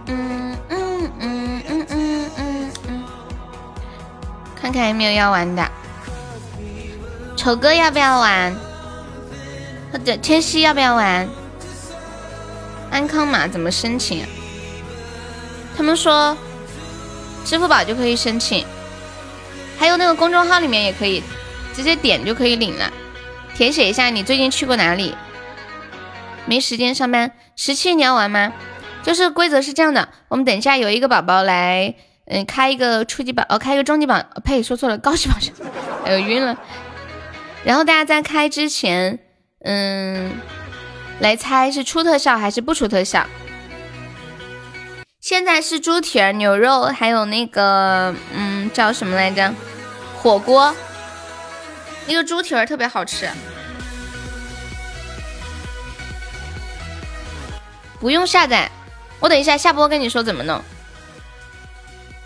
嗯嗯嗯嗯嗯嗯嗯，看看有没有要玩的。丑哥要不要玩？或者千玺要不要玩？安康码怎么申请？他们说，支付宝就可以申请，还有那个公众号里面也可以，直接点就可以领了。填写一下你最近去过哪里。没时间上班，十七你要玩吗？就是规则是这样的，我们等一下有一个宝宝来，嗯，开一个初级宝，哦，开一个中级宝，呸，说错了，高级宝箱，哎呦晕了。然后大家在开之前，嗯，来猜是出特效还是不出特效。现在是猪蹄儿、牛肉，还有那个，嗯，叫什么来着？火锅。那个猪蹄儿特别好吃。不用下载，我等一下下播跟你说怎么弄。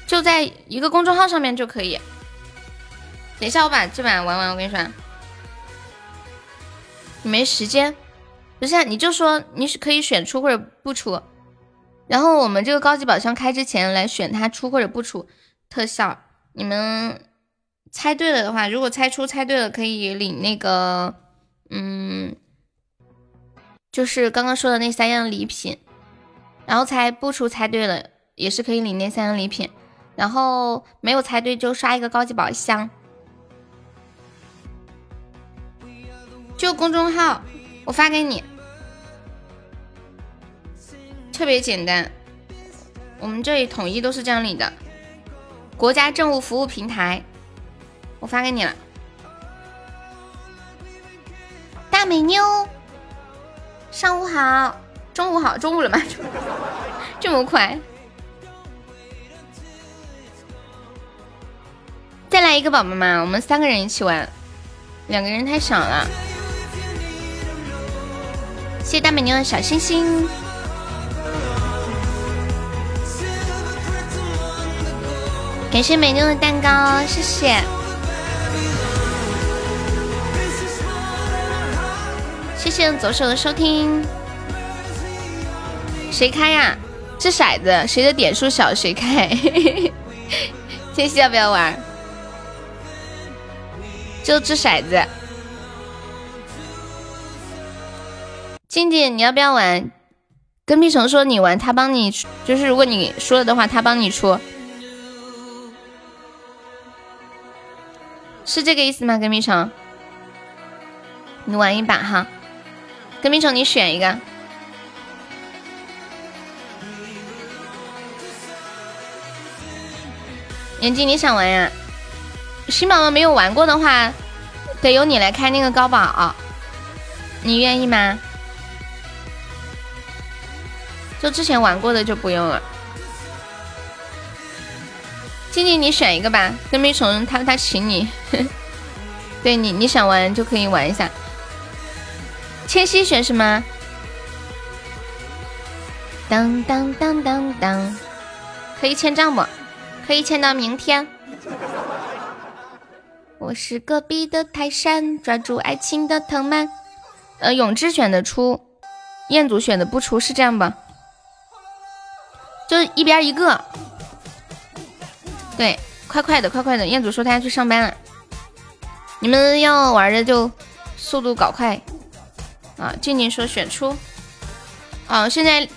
就在一个公众号上面就可以。等一下我把这把玩完，我跟你说。你没时间，不是？你就说你是可以选出或者不出，然后我们这个高级宝箱开之前来选它出或者不出特效。你们猜对了的话，如果猜出猜对了，可以领那个，嗯，就是刚刚说的那三样礼品。然后猜不出猜对了，也是可以领那三样礼品。然后没有猜对就刷一个高级宝箱。就公众号，我发给你，特别简单。我们这里统一都是这样领的。国家政务服务平台，我发给你了。大美妞，上午好，中午好，中午了吗？这么快？再来一个宝宝们？我们三个人一起玩，两个人太少了。谢谢大美妞的小星星，感谢美妞的蛋糕，谢谢，谢谢左手的收听。谁开呀？掷骰子，谁的点数小谁开。天熙要不要玩？就掷骰子。静静，你要不要玩？跟屁虫说你玩，他帮你，就是如果你输了的话，他帮你出，是这个意思吗？跟屁虫，你玩一把哈。跟屁虫，你选一个。眼睛，你想玩呀？新宝宝没有玩过的话，得由你来开那个高宝，你愿意吗？就之前玩过的就不用了。静静，你选一个吧。跟蜜虫他他请你，对你你想玩就可以玩一下。千玺选什么？当当当当当，可以签账不？可以签到明天。我是隔壁的泰山，抓住爱情的藤蔓。呃，永志选的出，彦祖选的不出，是这样吧？就一边一个，对，快快的，快快的。彦祖说他要去上班了，你们要玩的就速度搞快啊！静静说选出，啊，现在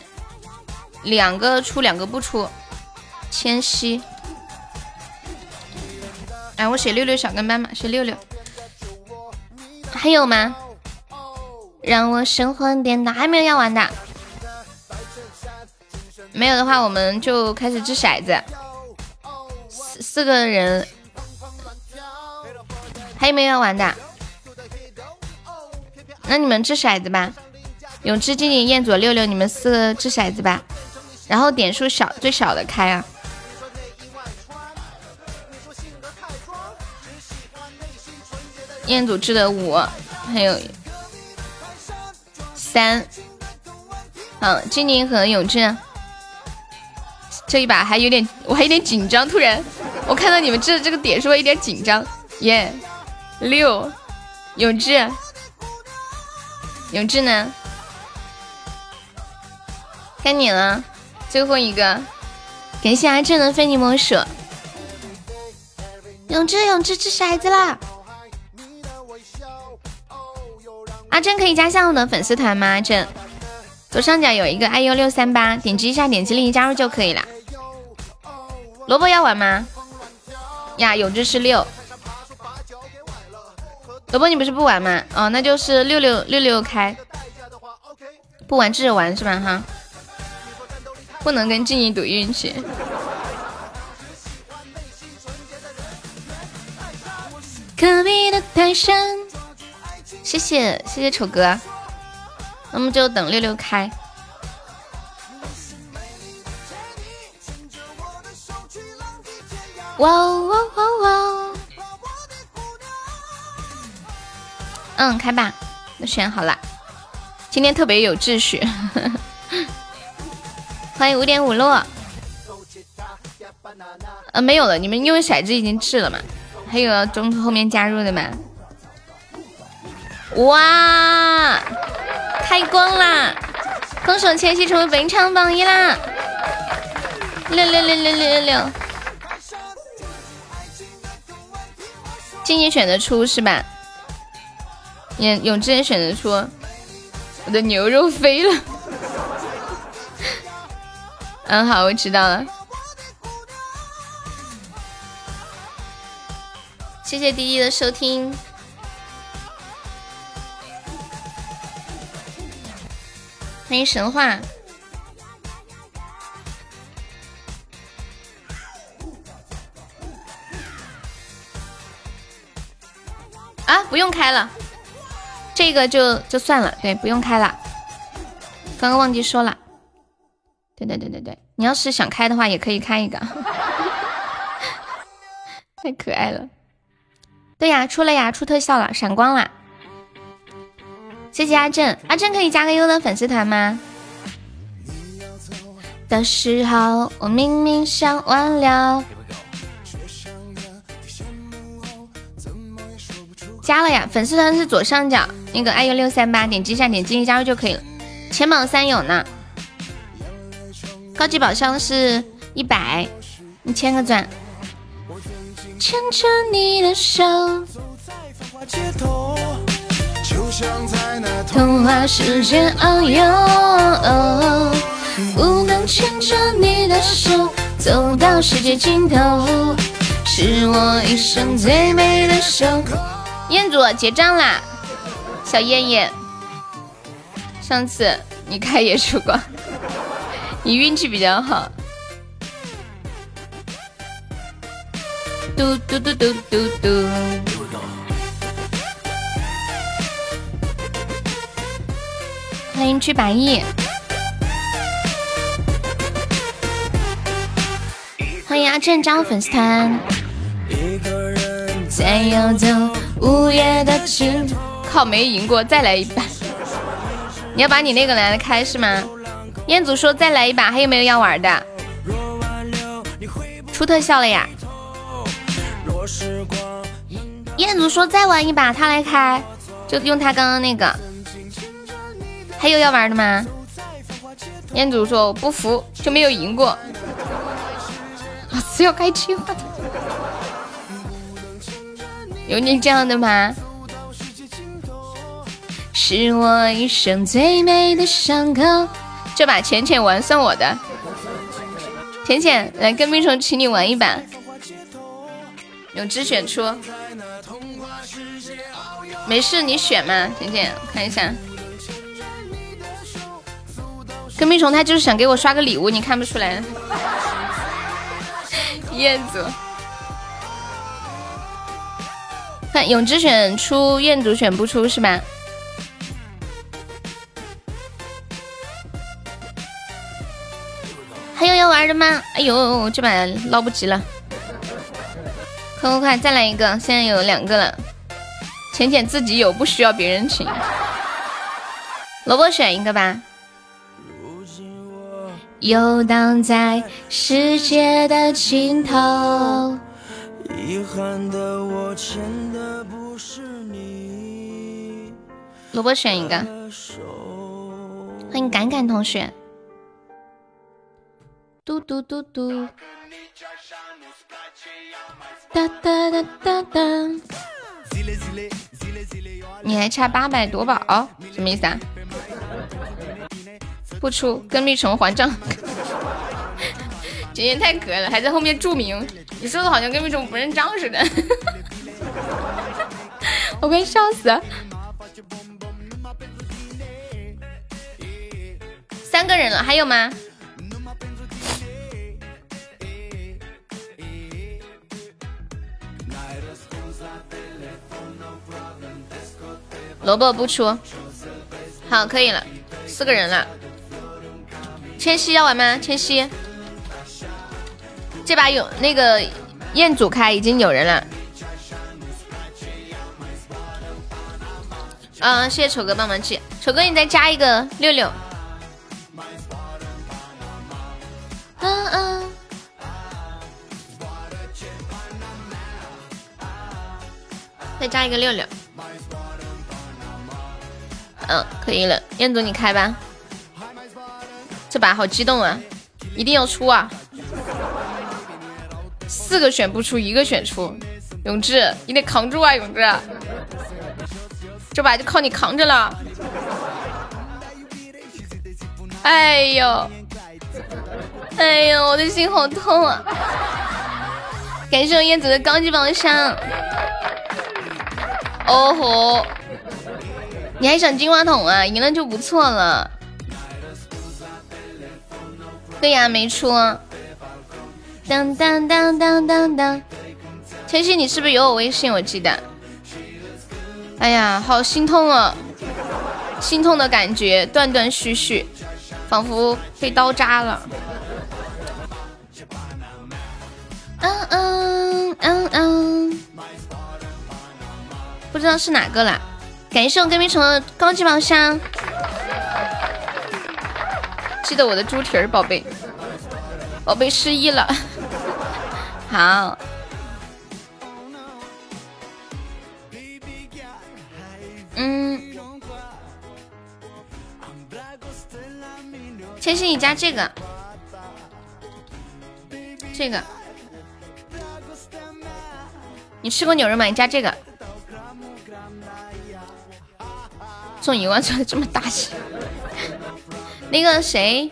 两个出，两个不出。千玺，哎，我写六六小跟班嘛，写六六。还有吗？让我神魂颠倒，还没有要玩的。没有的话，我们就开始掷骰子。四四个人，还有没有要玩的？那你们掷骰子吧。永志、静静、彦祖、六六，你们四个掷骰子吧。然后点数小最小的开啊。彦祖掷的五，还有三。好，静静和永志。这一把还有点，我还有点紧张。突然，我看到你们掷的这个点是不是有点紧张。耶，六，永志，永志呢？该你了，最后一个。感谢阿正的非你莫属。永志，永志掷骰子啦！阿珍可以加下我的粉丝团吗？阿珍，左上角有一个 iu 六三八，点击一下，点击立即加入就可以了。萝卜要玩吗？呀，永志是六。萝卜你不是不玩吗？哦，那就是六六六六开。不玩智者玩是吧？哈，不能跟静怡赌运气。隔壁的泰山，谢谢谢谢丑哥，那么就等六六开。哇哇哇哇！嗯，开吧，那选好了。今天特别有秩序。欢迎五点五落。呃，没有了，你们因为骰子已经掷了嘛？还有中途后面加入的吗？哇，开光啦！恭喜千玺成为本场榜一啦！六六六六六六六，静静选的出是吧？永永志也选的出，我的牛肉飞了。嗯，好，我知道了。谢谢滴滴的收听。欢迎神话。啊，不用开了，这个就就算了，对，不用开了。刚刚忘记说了。对对对对对，你要是想开的话，也可以开一个。太可爱了。对呀，出了呀，出特效了，闪光了。谢谢阿正，阿正可以加个优的粉丝团吗？的时候，我明明想忘了。加了呀，粉丝团是左上角那个 iu 六三八，点击一下，点击进加入就可以了。前榜三有呢，高级宝箱是一百，你签个钻。牵着你的手。童话世界遨游，不能牵着你的手走到世界尽头，是我一生最美的守候。彦祖结账啦，小燕燕，上次你开野曙光，你运气比较好。嘟嘟嘟嘟嘟嘟。欢迎去百亿，欢迎阿正加入粉丝团。靠，没赢过，再来一把。你要把你那个拿来开是吗？彦祖说再来一把，还有没有要玩的？出特效了呀！彦祖说再玩一把，他来开，就用他刚刚那个。还有要玩的吗？彦祖说不服就没有赢过，老子要开计划的。有你这样的吗？是我一生最美的伤口。这把浅浅玩算我的，浅浅来跟冰虫，请你玩一把。永志选出，没事你选嘛，浅浅看一下。跟屁虫他就是想给我刷个礼物，你看不出来？燕子，看永之选出，彦祖选不出是吧？还有要玩的吗？哎呦，这把捞不及了！快快快，再来一个！现在有两个了。浅浅自己有，不需要别人请。萝卜选一个吧。游荡在世界的尽头。萝卜选一个，欢迎敢敢同学。嘟嘟嘟嘟。哒哒哒哒哒。你还差八百夺宝，什么意思啊？不出跟蜜虫还账，姐姐太可爱了，还在后面注明，你说的好像跟蜜虫不认账似的，我快笑死！三个人了，还有吗？萝卜不出，好，可以了，四个人了。千玺要玩吗？千玺，这把有那个彦祖开，已经有人了。嗯，谢谢丑哥帮忙记，丑哥你再加一个六六。嗯嗯，再加一个六六。嗯，可以了，彦祖你开吧。这把好激动啊！一定要出啊！四个选不出，一个选出。永志，你得扛住啊，永志！这把就靠你扛着了。哎呦，哎呦，我的心好痛啊！感谢我燕子的高级宝箱。哦吼，你还想金话筒啊？赢了就不错了。对呀，没出。当当当当当当。千玺，你是不是有我微信？我记得。哎呀，好心痛啊！心痛的感觉，断断续续，仿佛被刀扎了。嗯嗯嗯嗯。不知道是哪个啦？感谢我隔壁虫的高级宝箱，记得我的猪蹄儿，宝贝，宝贝失忆了。好，嗯，千玺，你加这个，这个，你吃过牛肉吗？你加这个。送一万出来这么大气，那个谁，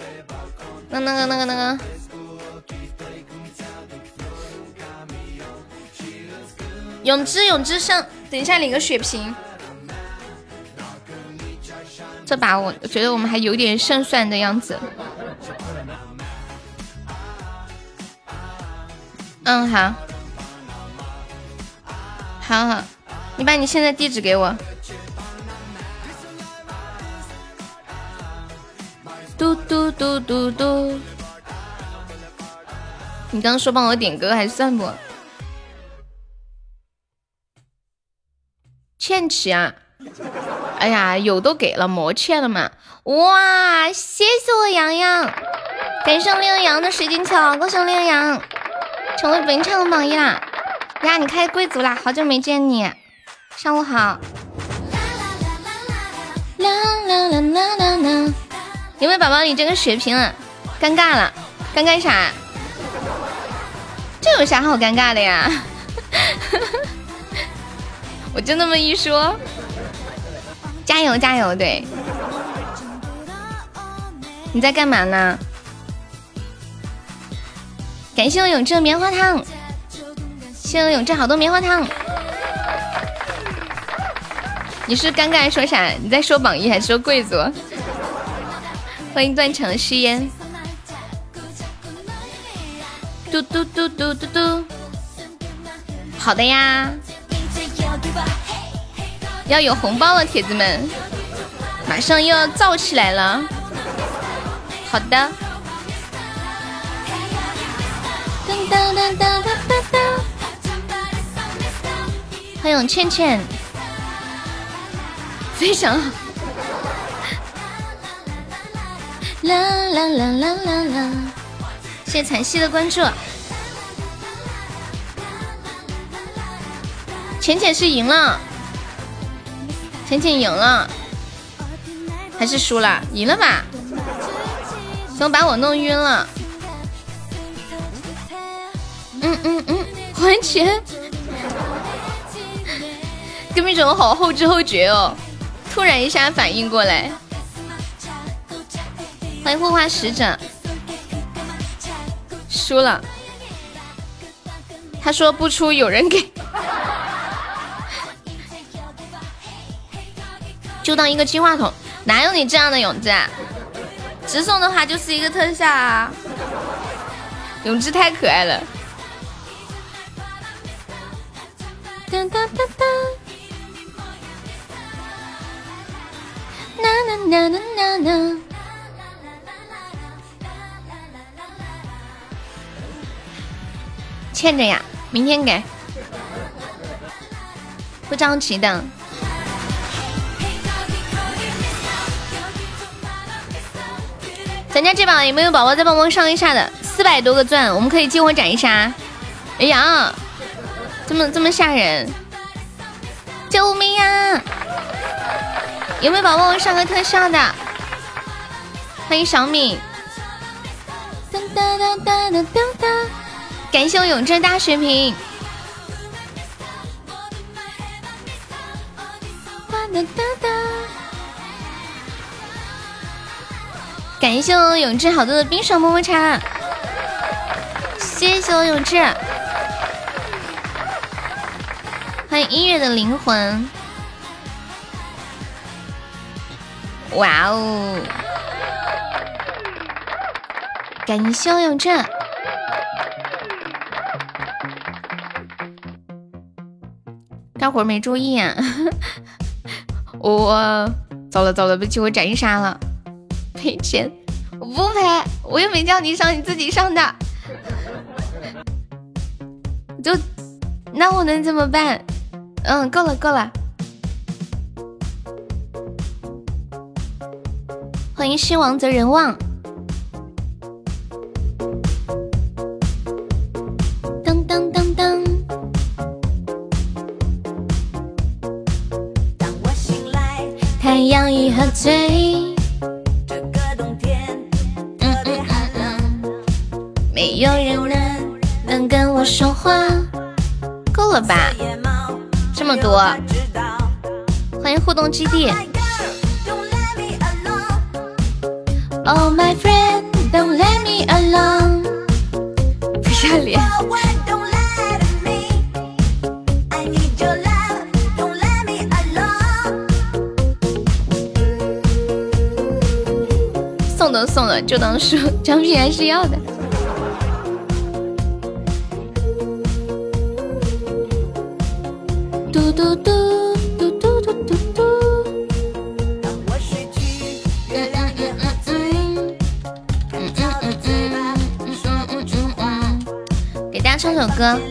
那那个那个那个，永之永之上，等一下领个血瓶。这把我觉得我们还有点胜算的样子。嗯，好，好好，你把你现在地址给我。嘟嘟嘟嘟嘟！你刚刚说帮我点歌还算不？欠起啊！哎呀，有都给了，莫欠了嘛！哇，谢谢我洋洋，感谢烈阳的水晶球，恭喜烈阳成为本场榜一啦！呀，你开贵族啦，好久没见你，上午好。啦啦啦啦啦啦！有没有宝宝你这个血瓶啊？尴尬了，尴尬啥？这有啥好尴尬的呀？我就那么一说，加油加油！对，你在干嘛呢？感谢我永志棉花糖，谢我永志好多棉花糖。你是尴尬说啥？你在说榜一还是说贵族？欢迎断肠誓言，嘟嘟嘟嘟嘟嘟，好的呀，要有红包了，铁子们，马上又要造起来了，好的。欢迎倩倩，非常好。啦啦啦啦啦啦！谢谢彩曦的关注。浅浅是赢了，浅浅赢了，还是输了？赢了吧？怎么把我弄晕了？嗯嗯嗯，还钱！隔壁种好后知后觉哦，突然一下反应过来。欢迎护花使者，输了。他说不出，有人给，就当一个金话筒。哪有你这样的永志？直送的话就是一个特效啊！永志太可爱了。哒哒哒哒。啦啦啦啦啦啦。欠着呀，明天给，不着急的。咱家这把有没有宝宝再帮忙上一下的？四百多个钻，我们可以激活斩一下。哎呀，这么这么吓人！救命呀！有没有宝宝上个特效的？欢迎小敏。哒哒哒哒哒哒！感谢我永志大血瓶。感谢我永志好多的冰爽么么茶。谢谢我永志。欢迎音乐的灵魂。哇哦！感谢我永志。刚会儿没注意，我糟了糟了，被机会斩杀了，赔钱！我不赔，我又没叫你上，你自己上的。就那我能怎么办？嗯，够了够了。欢迎新王则人旺。我说话。够了吧？这么多。欢迎互动基地。Oh my friend, don't let me alone。不要脸。送都送了，就当是奖品还是要的。首歌。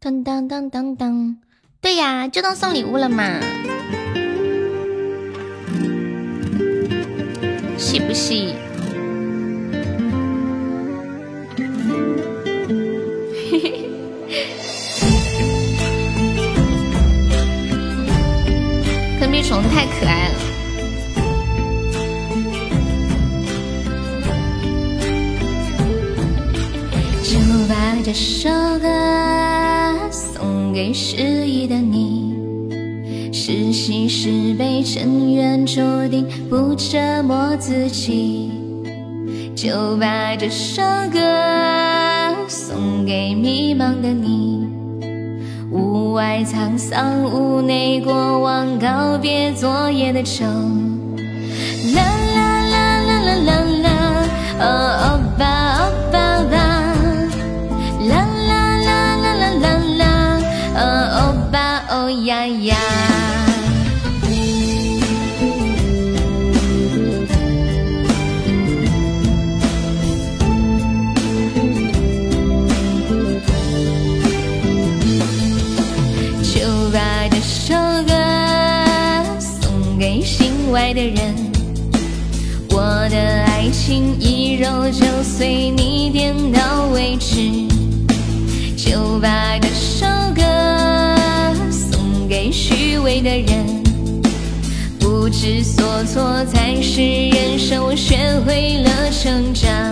当当当当当，对呀，就当送礼物了嘛，是不是？嘿嘿，坑屁虫太可爱了。这首歌送给失意的你，是喜是悲，尘缘注定不折磨自己。就把这首歌送给迷茫的你，屋外沧桑，屋内过往，告别昨夜的愁。啦啦啦啦啦啦啦，哦哦吧哦吧的爱情一揉就碎，你点到为止。就把这首歌送。给虚伪的人，不知所措才是人生。我学会了成长。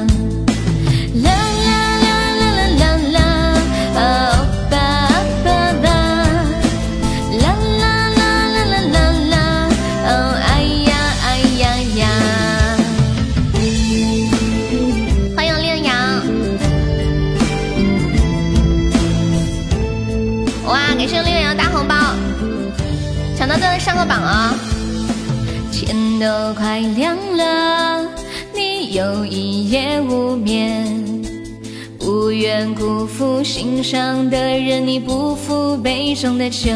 都快亮了，你又一夜无眠。不愿辜负心上的人，你不负杯中的酒。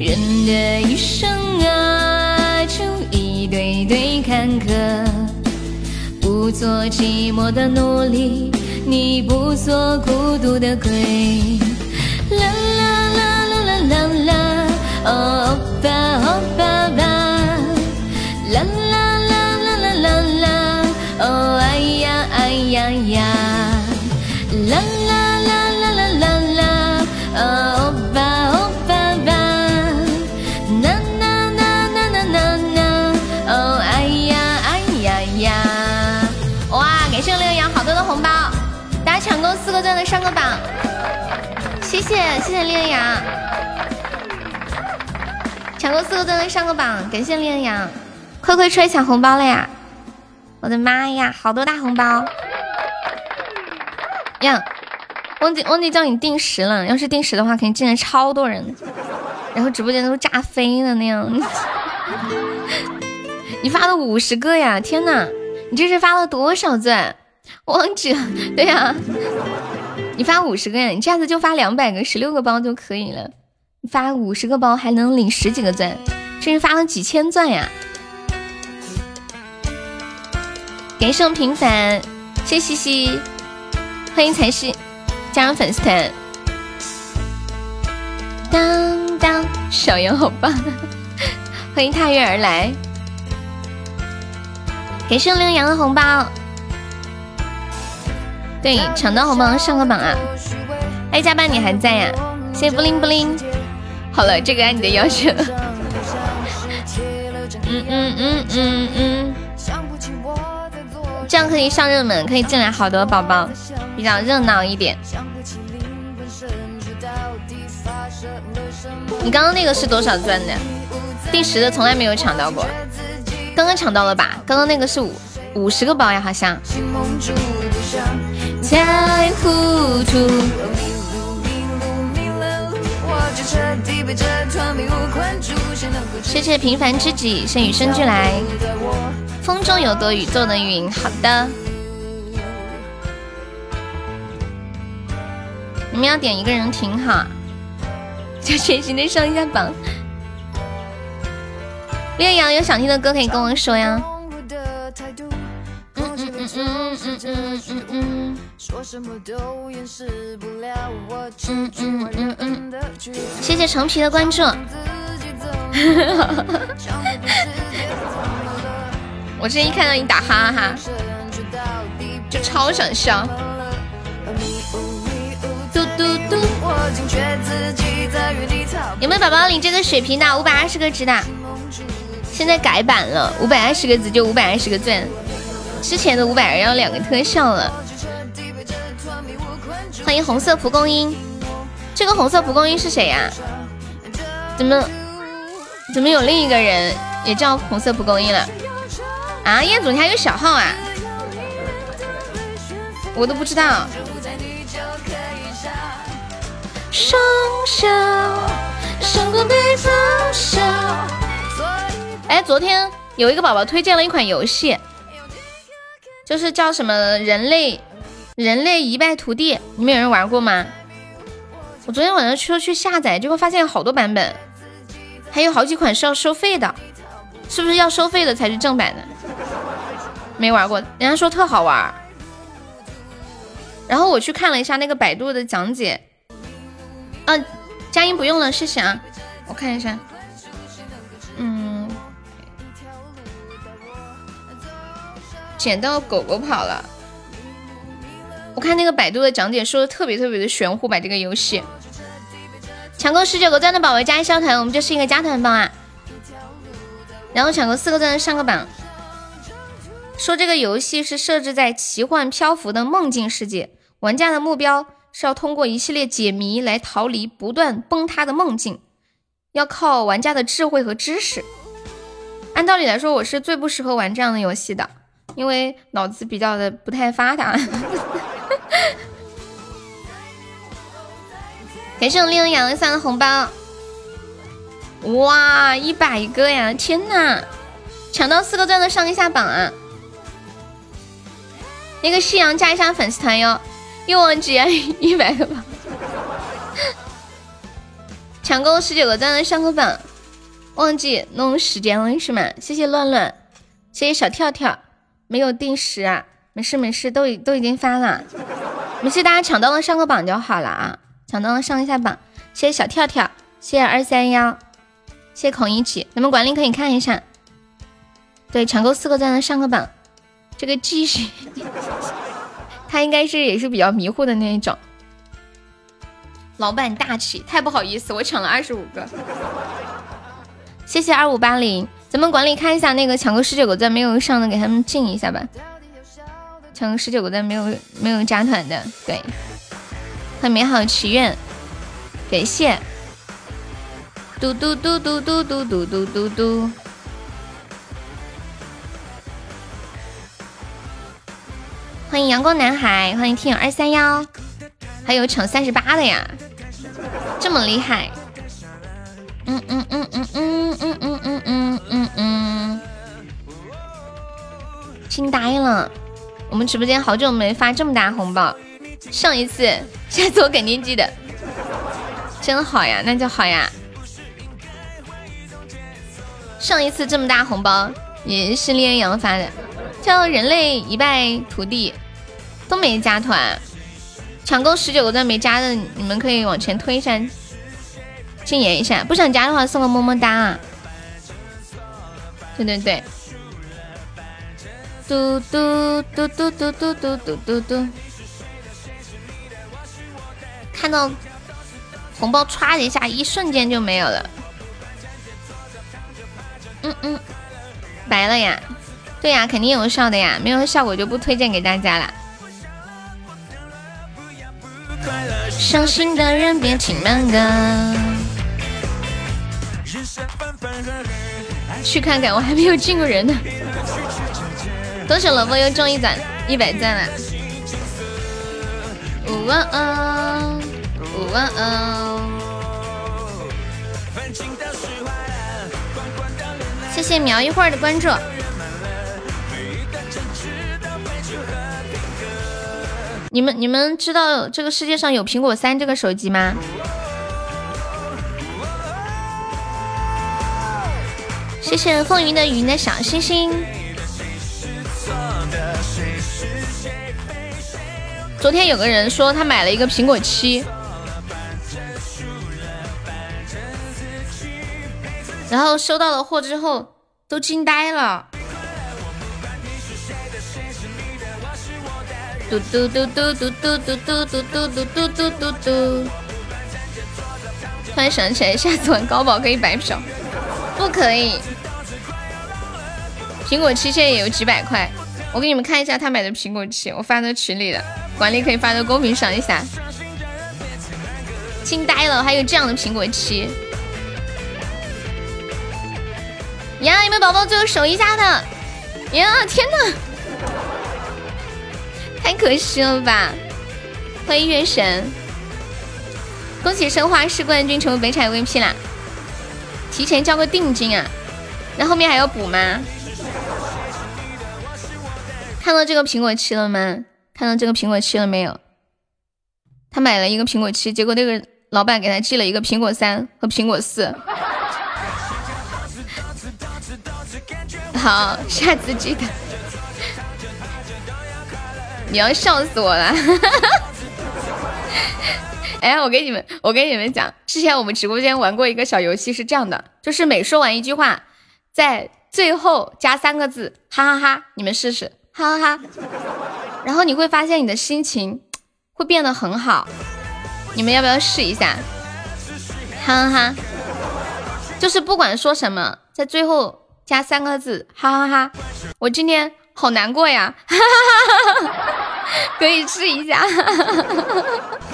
人的一生啊，就一堆堆坎坷。不做寂寞的奴隶，你不做孤独的鬼。啦啦啦啦啦啦啦。哦吧哦吧吧，哦哎呀哎呀呀！啦啦啦啦啦啦啦！哦吧哦吧吧！啦啦啦啦啦啦啦！哦哎呀哎呀呀！哇，感谢烈阳好多的红包，大家抢够四个钻的上个榜，谢谢谢谢烈阳，抢够四个钻的上个榜，感谢烈阳，快快出来抢红包了呀！我的妈呀，好多大红包呀！忘记忘记叫你定时了，要是定时的话，肯定进来超多人，然后直播间都炸飞了那样。你发了五十个呀！天哪，你这是发了多少钻？忘记，对呀，你发五十个呀，你这样子就发两百个，十六个包就可以了。你发五十个包还能领十几个钻，这是发了几千钻呀！感谢平凡，谢谢西西，欢迎才是加入粉丝团。当当，小杨好棒！欢迎踏月而来，感谢羚羊的红包。对，抢到红包上个榜啊！哎加班你还在呀？谢谢布灵布灵。好了，这个按你的要求。嗯嗯嗯嗯嗯。这样可以上热门，可以进来好多宝宝，比较热闹一点。你刚刚那个是多少钻的？第十的从来没有抢到过，刚刚抢到了吧？刚刚那个是五五十个包呀，好像。太糊涂。谢谢平凡知己，谢与生俱来。风中有朵宇宙的云。好的，你们要点一个人挺好，就全新的上一下榜。烈阳有想听的歌可以跟我说呀。嗯嗯嗯嗯嗯嗯嗯嗯。谢谢橙皮的关注。我之前一看到你打哈哈，就超想笑。嘟嘟嘟。有没有宝宝领这个血瓶的？五百二十个值的。现在改版了，五百二十个值就五百二十个钻。之前的五百二要两个特效了。欢迎红色蒲公英。这个红色蒲公英是谁呀？怎么怎么有另一个人也叫红色蒲公英了？啊，彦祖你还有小号啊？我都不知道。双手胜过被放手。哎，昨天有一个宝宝推荐了一款游戏，就是叫什么人类人类一败涂地，你们有人玩过吗？我昨天晚上说去下载，结果发现好多版本，还有好几款是要收费的，是不是要收费的才是正版的？没玩过，人家说特好玩，然后我去看了一下那个百度的讲解，嗯，佳音不用了，谢谢啊，我看一下，嗯，捡到狗狗跑了，我看那个百度的讲解说的特别特别的玄乎，把这个游戏。抢够十九个钻的宝宝加一小团，我们就是一个加团榜啊，然后抢够四个钻上个榜。说这个游戏是设置在奇幻漂浮的梦境世界，玩家的目标是要通过一系列解谜来逃离不断崩塌的梦境，要靠玩家的智慧和知识。按道理来说，我是最不适合玩这样的游戏的，因为脑子比较的不太发达。感谢我烈阳三的红包，哇，一百个呀！天呐，抢到四个钻的上一下榜啊！那个夕阳加一下粉丝团哟，又忘记 一百个榜，抢够十九个赞的上个榜，忘记弄时间了是吗？谢谢乱乱，谢谢小跳跳，没有定时啊，没事没事，都已都已经发了，没事大家抢到了上个榜就好了啊，抢到了上一下榜，谢谢小跳跳，谢谢二三幺，谢谢孔一起，咱们管理可以看一下，对，抢够四个赞的上个榜。这个继续，他应该是也是比较迷糊的那一种。老板大气，太不好意思，我抢了二十五个，谢谢二五八零。咱们管理看一下那个抢个十九个赞没有上的，给他们进一下吧。抢个十九个赞没有没有加团的，对。很美好祈愿，感谢。嘟嘟嘟嘟嘟嘟嘟嘟嘟嘟。欢迎阳光男孩，欢迎听友二三幺，还有抢三十八的呀，这么厉害。嗯嗯嗯嗯嗯嗯嗯嗯嗯嗯嗯，惊呆了！我们直播间好久没发这么大红包，上一次，下次我肯定记得。真好呀，那就好呀。上一次这么大红包也是烈阳发的，叫人类一败涂地，都没加团，抢够十九个赞没加的，你们可以往前推一下。禁言一下，不想加的话送个么么哒啊！对对对，嘟嘟嘟嘟嘟嘟嘟嘟嘟嘟，看到红包歘的一下，一瞬间就没有了。嗯嗯，白了呀？对呀，肯定有效的呀，没有效果就不推荐给大家了。伤心的人别听慢歌。去看看，我还没有进过人呢。恭喜萝卜又中一钻，一百钻了。五万哦，五万哦。谢谢苗一会儿的关注。你们你们知道这个世界上有苹果三这个手机吗？谢谢风云的云的小星星。昨天有个人说他买了一个苹果七，然后收到了货之后都惊呆了。嘟嘟嘟嘟嘟嘟嘟嘟嘟嘟嘟嘟嘟。突然想起来，下次玩高宝可以白嫖，不可以。苹果七现在也有几百块，我给你们看一下他买的苹果七，我发到群里了，管理可以发到公屏上一下。惊呆了，还有这样的苹果七！呀，有没有宝宝最后守一下的？呀，天哪，太可惜了吧！欢迎月神，恭喜生化师冠军成为北彩 VP 啦！提前交个定金啊，那后面还要补吗？看到这个苹果七了吗？看到这个苹果七了没有？他买了一个苹果七，结果那个老板给他寄了一个苹果三和苹果四。好，下次记得。你要笑死我了！哎，我给你们，我给你们讲，之前我们直播间玩过一个小游戏，是这样的，就是每说完一句话，在最后加三个字，哈哈哈！你们试试。哈哈哈，然后你会发现你的心情会变得很好，你们要不要试一下？哈哈哈，就是不管说什么，在最后加三个字，哈哈哈。我今天好难过呀，哈哈哈哈哈，可以试一下，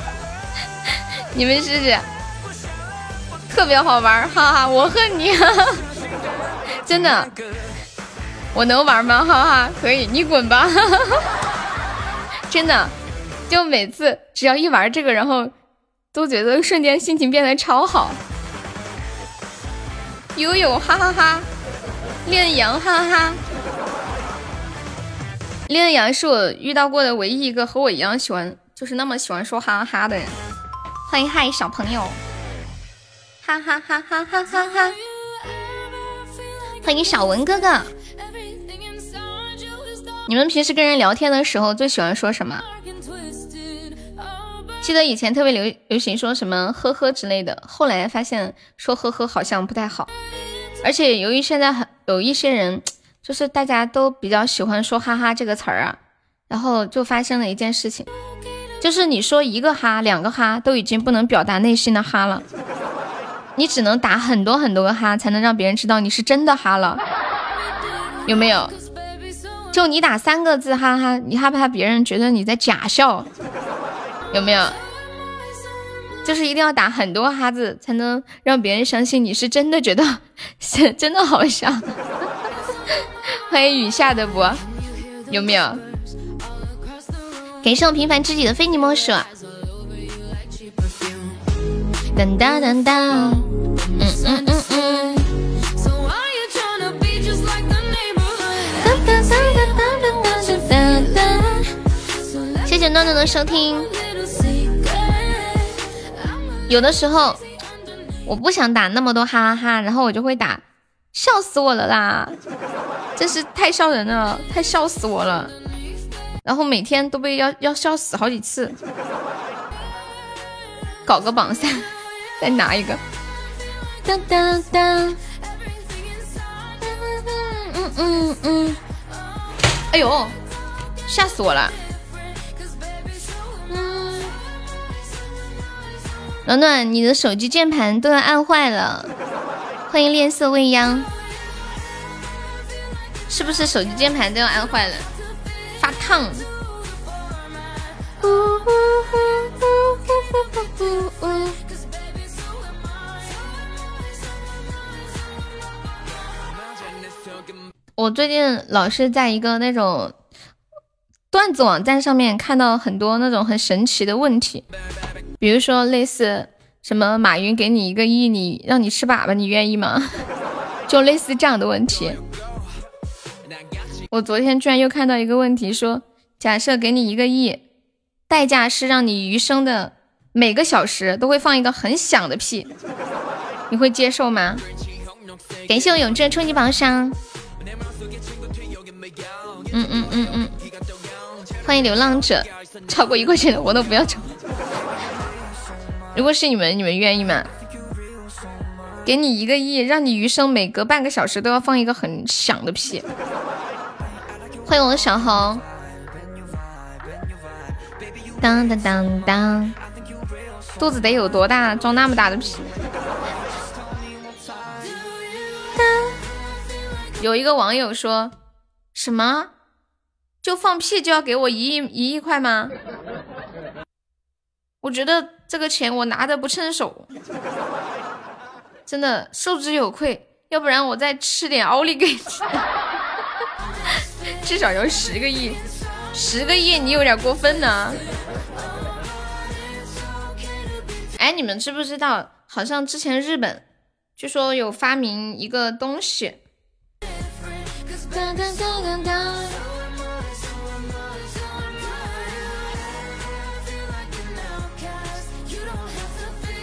你们试试，特别好玩，哈哈，我恨你，哈哈，真的。我能玩吗？哈哈，可以，你滚吧！真的，就每次只要一玩这个，然后都觉得瞬间心情变得超好。悠悠，哈哈哈！恋羊，哈哈哈！恋羊是我遇到过的唯一一个和我一样喜欢，就是那么喜欢说哈哈的人。欢迎嗨小朋友，哈哈哈哈哈哈哈！欢迎小文哥哥。你们平时跟人聊天的时候最喜欢说什么？记得以前特别流流行说什么呵呵之类的，后来发现说呵呵好像不太好。而且由于现在很有一些人，就是大家都比较喜欢说哈哈这个词儿啊，然后就发生了一件事情，就是你说一个哈、两个哈都已经不能表达内心的哈了，你只能打很多很多个哈才能让别人知道你是真的哈了，有没有？就你打三个字哈哈，你害怕别人觉得你在假笑，有没有？就是一定要打很多哈子，才能让别人相信你是真的觉得是 真的好笑。欢迎雨下的不，有没有？感谢我平凡知己的非你莫属。当当当当，嗯嗯嗯嗯。谢谢暖暖的收听。有的时候我不想打那么多哈哈哈，然后我就会打，笑死我了啦！真是太笑人了，太笑死我了。然后每天都被要要笑死好几次。搞个榜三，再拿一个。当当当。嗯嗯嗯。哎呦，吓死我了！暖暖，你的手机键盘都要按坏了。欢迎恋色未央，是不是手机键盘都要按坏了？发烫。我最近老是在一个那种段子网站上面看到很多那种很神奇的问题。比如说，类似什么马云给你一个亿，你让你吃粑粑，你愿意吗？就类似这样的问题。我昨天居然又看到一个问题，说假设给你一个亿，代价是让你余生的每个小时都会放一个很响的屁，你会接受吗？感谢我永志冲击榜上。嗯嗯嗯嗯，欢迎流浪者，超过一块钱的我都不要抽。如果是你们，你们愿意吗？给你一个亿，让你余生每隔半个小时都要放一个很响的屁。欢迎我的小红。当当当当，肚子得有多大，装那么大的屁？有一个网友说什么？就放屁就要给我一亿一亿块吗？我觉得这个钱我拿的不趁手，真的受之有愧。要不然我再吃点奥利给，至少要十个亿，十个亿你有点过分呢。哎，你们知不知道？好像之前日本据说有发明一个东西。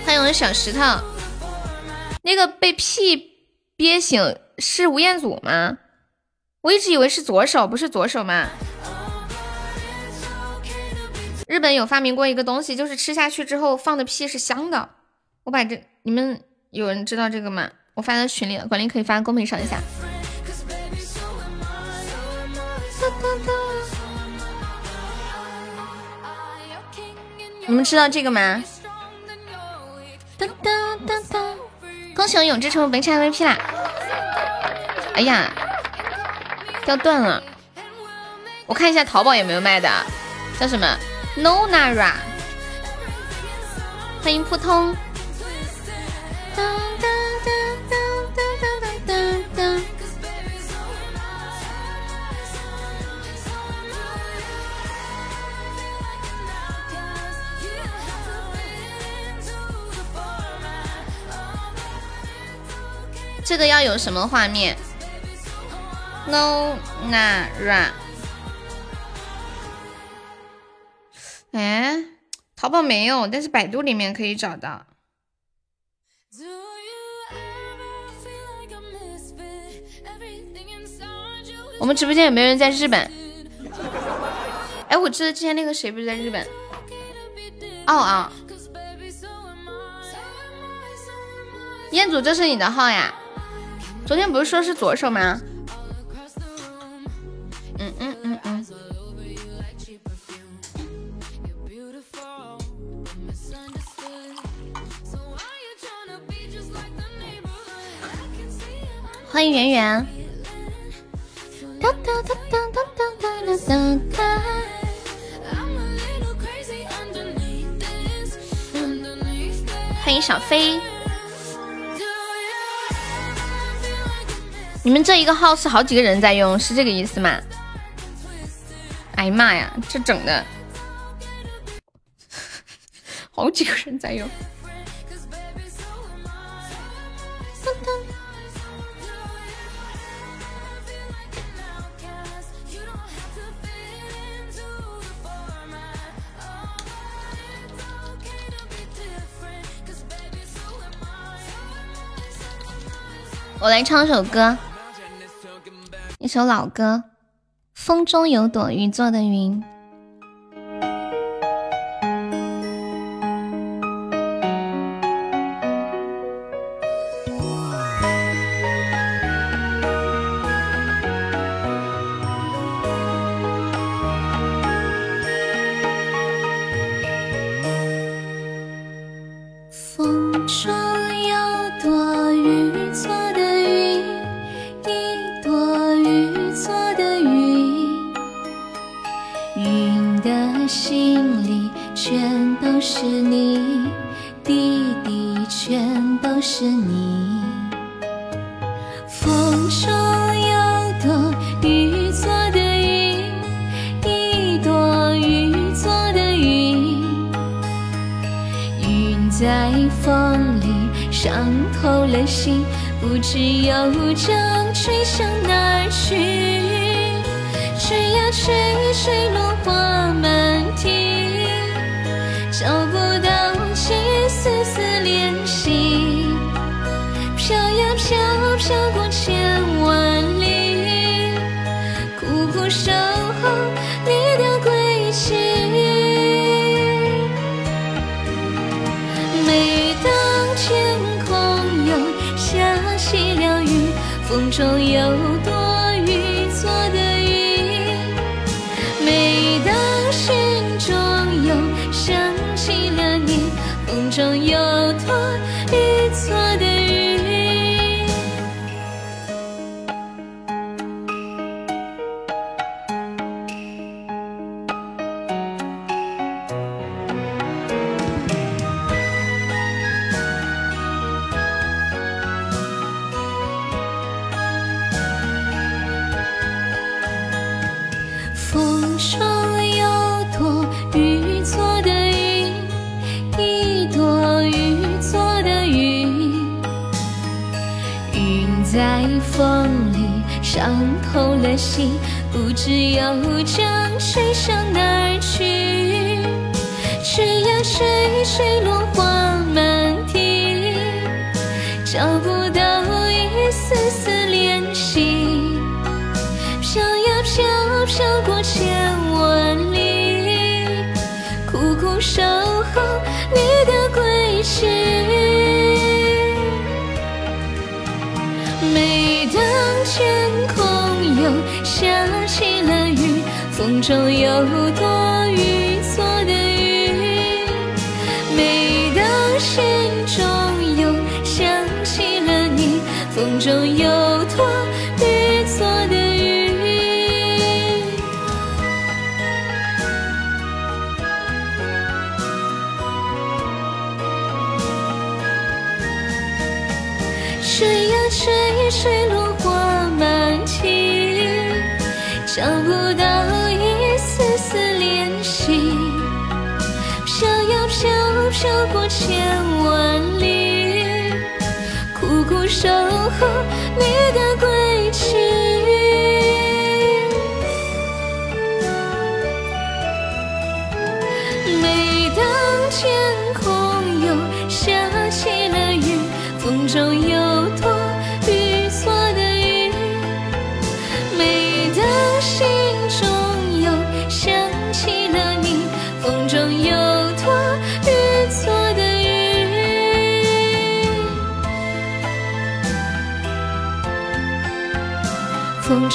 欢迎我小石头，那个被屁憋醒是吴彦祖吗？我一直以为是左手，不是左手吗？日本有发明过一个东西，就是吃下去之后放的屁是香的。我把这，你们有人知道这个吗？我发到群里了，管理可以发公屏上一下。你们知道这个吗？当当当当！恭喜我永志成为本场 MVP 啦！哎呀，掉断了。我看一下淘宝有没有卖的，叫什么 Nonara。欢迎扑通。这个要有什么画面？No na ra。哎，淘宝没有，但是百度里面可以找到。我们直播间有没有人在日本？哎，我记得之前那个谁不是在日本？哦哦，彦祖，这是你的号呀？昨天不是说是左手吗？嗯嗯嗯。欢迎圆圆。欢迎小飞。你们这一个号是好几个人在用，是这个意思吗？哎妈呀，这整的，好几个人在用。我来唱首歌。一首老歌，《风中有朵雨做的云。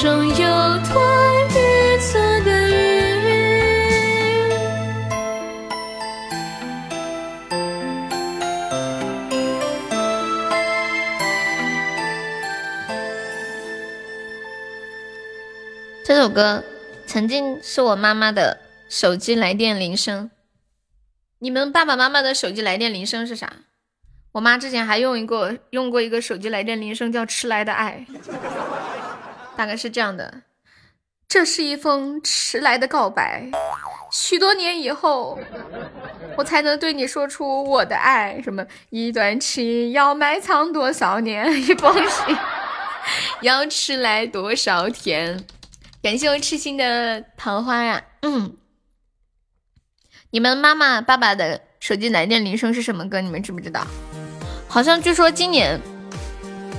中有朵雨做的云》。是我妈妈的手机来电铃声，你们爸爸妈妈的手机来电铃声是啥？我妈之前还用一个用过一个手机来电铃声，叫“迟来的爱”，大概是这样的。这是一封迟来的告白，许多年以后，我才能对你说出我的爱。什么？一段情要埋藏多少年？一封信要迟来多少天？感谢我痴心的桃花呀！嗯，你们妈妈爸爸的手机来电铃声是什么歌？你们知不知道？好像据说今年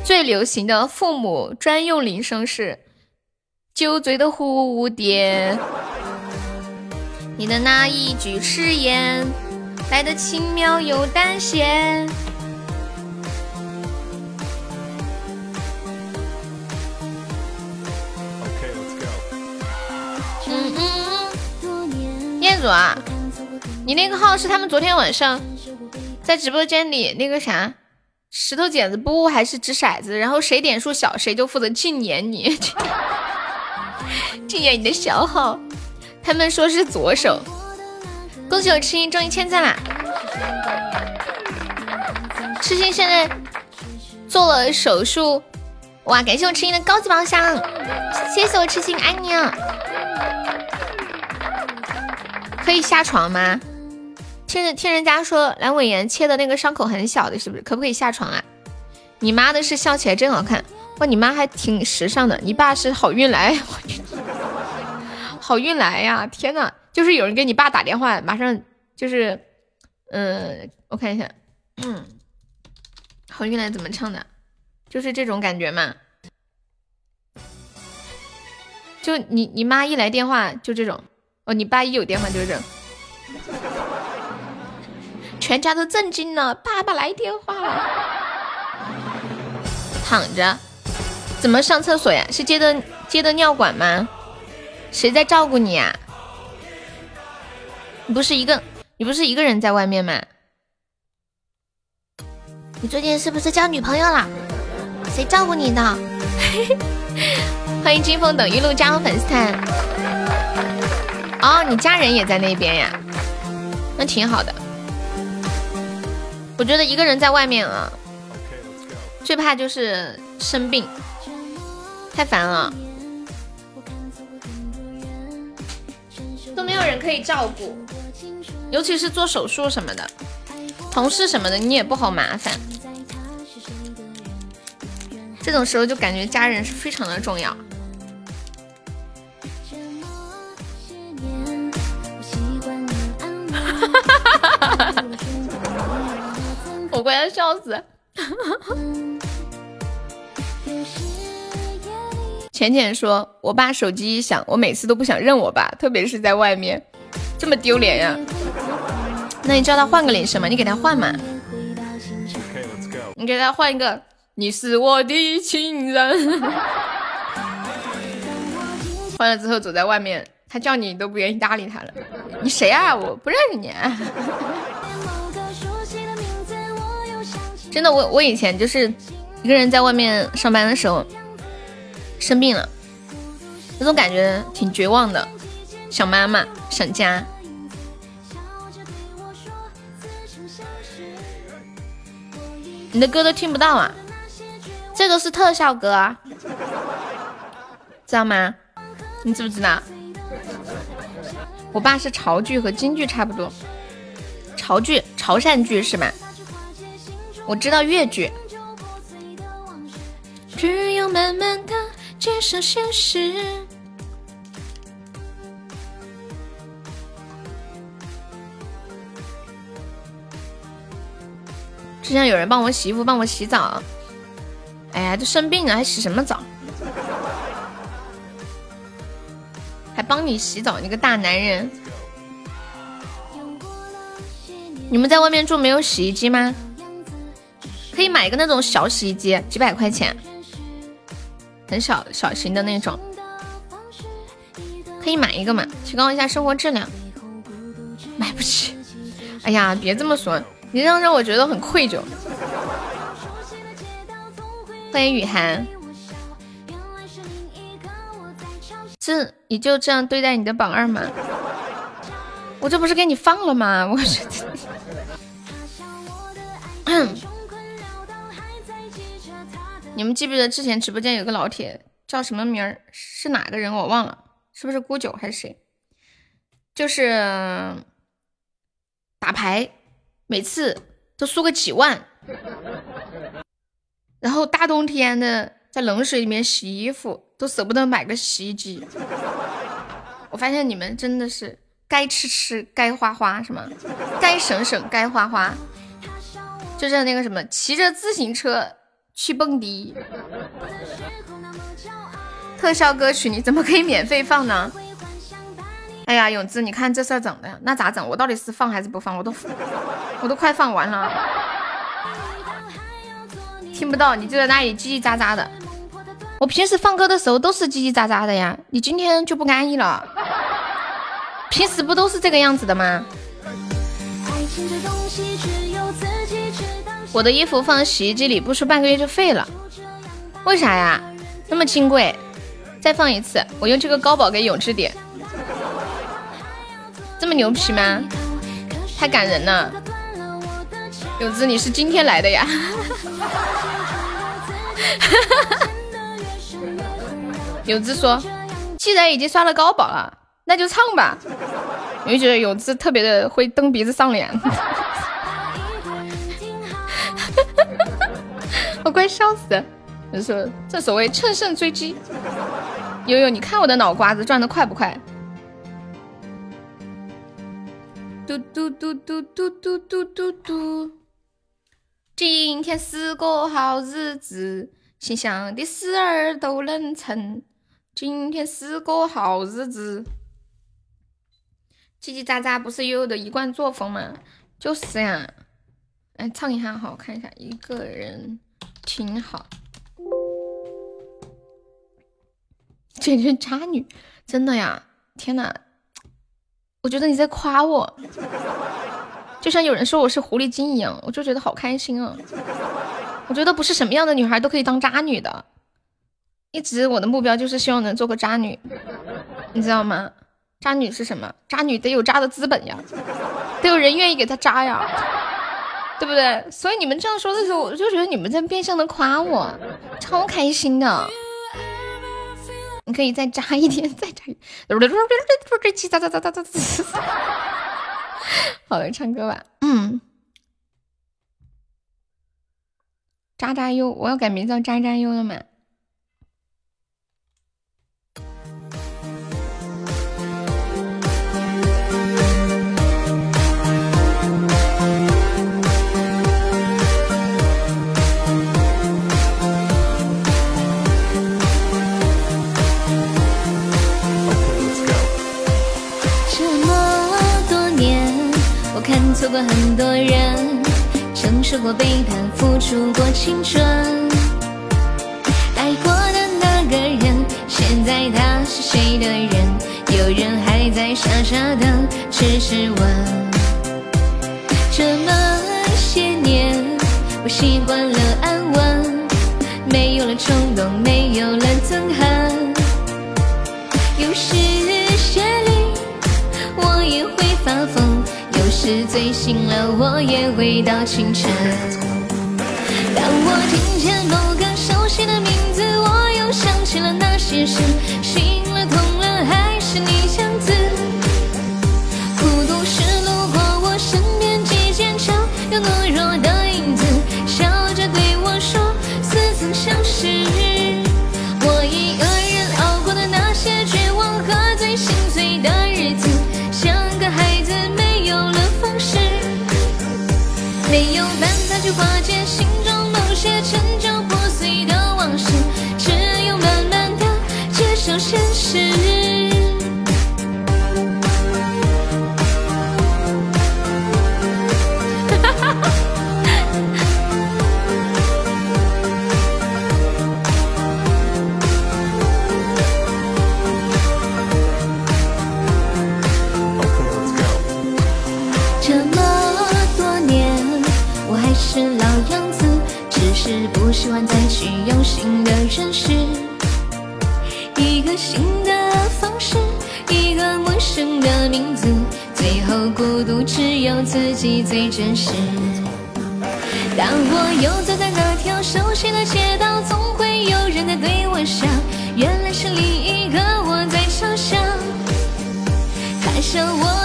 最流行的父母专用铃声是酒醉的蝴蝶。你的那一句誓言来的轻描又淡写。嗯嗯，彦祖啊，你那个号是他们昨天晚上在直播间里那个啥？石头剪子布还是掷骰子，然后谁点数小，谁就负责禁言你，禁言你的小号。他们说是左手。恭喜我痴心中一千赞啦！痴心现在做了手术，哇！感谢我痴心的高级宝箱，谢谢我痴心，爱你啊！可以下床吗？听人听人家说阑尾炎切的那个伤口很小的，是不是？可不可以下床啊？你妈的是笑起来真好看，哇！你妈还挺时尚的。你爸是好运来，好运来呀！天呐，就是有人给你爸打电话，马上就是，嗯，我看一下，嗯，好运来怎么唱的？就是这种感觉嘛。就你你妈一来电话就这种，哦，你爸一有电话就是这种。全家都震惊了，爸爸来电话了。躺着，怎么上厕所呀？是接的接的尿管吗？谁在照顾你呀？你不是一个，你不是一个人在外面吗？你最近是不是交女朋友了？谁照顾你的？欢迎金风等一路加入粉丝团。哦，你家人也在那边呀？那挺好的。我觉得一个人在外面啊，最怕就是生病，太烦了，都没有人可以照顾，尤其是做手术什么的，同事什么的你也不好麻烦，这种时候就感觉家人是非常的重要。我快要笑死！浅浅说：“我爸手机一响，我每次都不想认我爸，特别是在外面，这么丢脸呀。”那你叫他换个铃声嘛，你给他换嘛。你给他换一个，你是我的情人。换了之后走在外面，他叫你都不愿意搭理他了。你谁啊？我不认识你。真的，我我以前就是一个人在外面上班的时候生病了，那种感觉挺绝望的，想妈妈，想家。你的歌都听不到啊，这个是特效歌啊，知道吗？你知不知道？我爸是潮剧和京剧差不多，潮剧潮汕剧是吗？我知道越剧。只有慢慢的接受现实。之前有人帮我洗衣服，帮我洗澡。哎呀，都生病了，还洗什么澡？还帮你洗澡，你个大男人！你们在外面住没有洗衣机吗？可以买一个那种小洗衣机，几百块钱，很小小型的那种，可以买一个嘛，提高一下生活质量。买不起，哎呀，别这么说，你这样让我觉得很愧疚。欢迎雨涵，这你就这样对待你的榜二吗？我这不是给你放了吗？我。你们记不记得之前直播间有个老铁叫什么名儿？是哪个人我忘了，是不是孤九还是谁？就是打牌，每次都输个几万，然后大冬天的在冷水里面洗衣服，都舍不得买个洗衣机。我发现你们真的是该吃吃，该花花，是吗？该省省，该花花。就是那个什么，骑着自行车去蹦迪，特效歌曲你怎么可以免费放呢？哎呀，永志，你看这事儿整的，那咋整？我到底是放还是不放？我都我都快放完了，听不到，你就在那里叽叽喳喳的。我平时放歌的时候都是叽叽喳喳的呀，你今天就不安逸了？平时不都是这个样子的吗？我的衣服放洗衣机里不出半个月就废了，为啥呀？那么金贵，再放一次，我用这个高保给永志点，这么牛皮吗？太感人了，永志你是今天来的呀？永志说，既然已经刷了高保了，那就唱吧。我就觉得永志特别的会蹬鼻子上脸。我快笑死了！你说正所谓乘胜追击，悠悠，你看我的脑瓜子转的快不快？嘟嘟嘟嘟嘟嘟嘟嘟嘟。今天是个好日子，心想的事儿都能成。今天是个好日子。叽叽喳喳不是悠悠的一贯作风吗？就是呀。来唱一下哈，我看一下，一个人挺好。简直渣女，真的呀！天呐，我觉得你在夸我，就像有人说我是狐狸精一样，我就觉得好开心啊！我觉得不是什么样的女孩都可以当渣女的，一直我的目标就是希望能做个渣女，你知道吗？渣女是什么？渣女得有渣的资本呀，得有人愿意给她渣呀。对不对？所以你们这样说的时候，我就觉得你们在变相的夸我，超开心的。你可以再扎一点，再扎。好了，唱歌吧。嗯，渣渣优，我要改名叫渣渣优了吗？错过很多人，承受过背叛，付出过青春。爱过的那个人，现在他是谁的人？有人还在傻傻的只是问。这么些年，我习惯了安稳，没有了冲动，没有了憎恨。是醉醒了，我也回到清晨。当我听见某个熟悉的名字，我又想起了那些事。孤独只有自己最真实。当我又走在那条熟悉的街道，总。会有人在对我笑，原来是另一个我在嘲笑。他笑我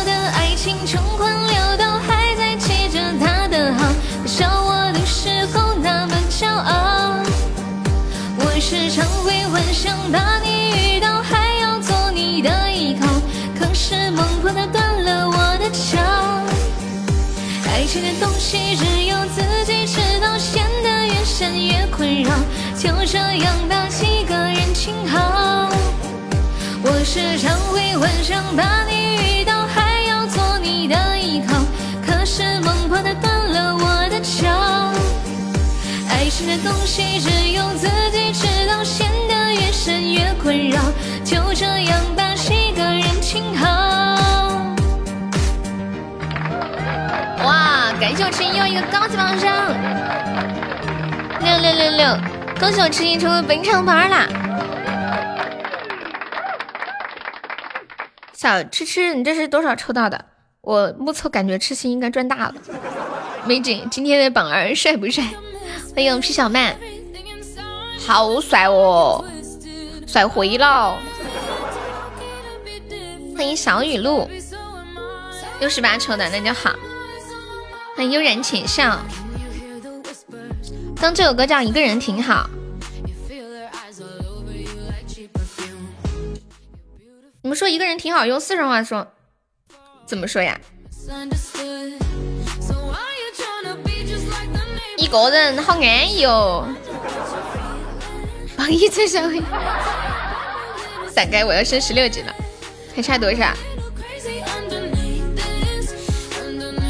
情的东西只有自己知道，陷得越深越困扰。就这样把几个人请好。我时常会幻想把你遇到，还要做你的依靠。可是梦破它断了我的桥。爱情的东西只有自己知道，陷得越深越困扰。就这样把几个人请好。哇，感谢我痴心又一个高级榜上，六六六六，恭喜我痴心成为本场榜二啦！小吃吃，你这是多少抽到的？我目测感觉痴心应该赚大了。美景，今天的榜二帅不帅？欢迎皮小曼，好帅哦，帅回了。欢迎小雨露，六十八抽的那就好。欢迎悠然浅笑。刚这首歌叫《一个人挺好》。你们说一个人挺好，用四川话说怎么说呀？一个人好安逸哦。榜一最上位，伞盖我要升十六级了，还差多少？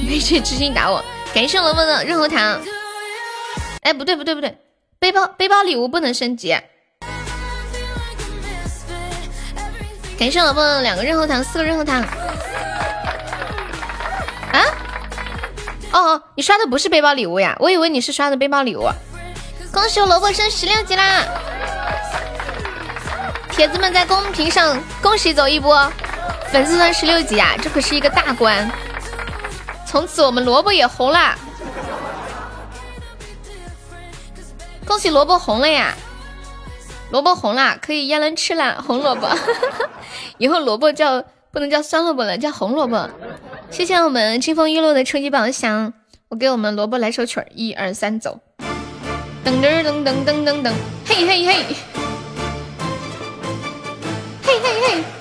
没去知心打我，感谢萝卜的润喉糖。哎，不对不对不对，背包背包礼物不能升级。感谢萝卜的两个润喉糖，四个润喉糖。啊？哦哦，你刷的不是背包礼物呀？我以为你是刷的背包礼物。恭喜我萝卜升十六级啦！铁子们在公屏上恭喜走一波，粉丝团十六级啊，这可是一个大关。从此我们萝卜也红了，恭喜萝卜红了呀！萝卜红了，可以腌人吃了，红萝卜。以后萝卜叫不能叫酸萝卜了，叫红萝卜。谢谢我们清风玉露的初级宝箱，我给我们萝卜来首曲，一二三，走。噔噔噔噔噔噔噔，嘿嘿嘿，嘿嘿嘿。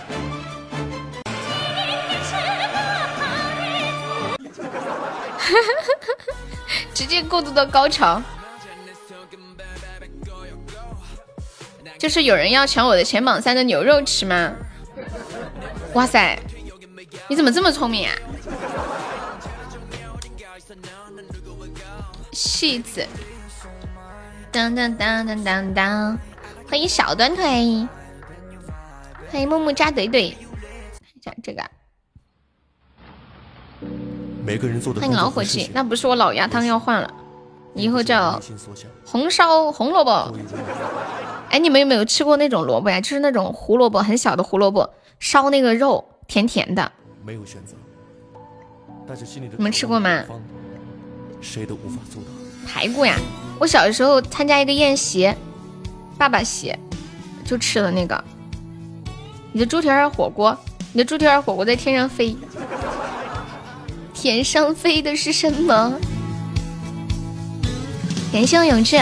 直接过渡到高潮，就是有人要抢我的前榜三的牛肉吃吗？哇塞，你怎么这么聪明啊？戏子，当当当当当当，欢迎小短腿，欢迎木木扎怼怼，看一下这个。每个人做的欢迎老伙计，那不是我老鸭汤要换了，以后叫红烧红萝卜。哎，你们有没有吃过那种萝卜呀？就是那种胡萝卜，很小的胡萝卜，烧那个肉，甜甜的。没有选择，但是心里的你们吃过吗？谁都无法做到。排骨呀，我小的时候参加一个宴席，爸爸席就吃了那个。你的猪蹄儿火锅，你的猪蹄儿火锅在天上飞。天上飞的是什么？感谢我永志。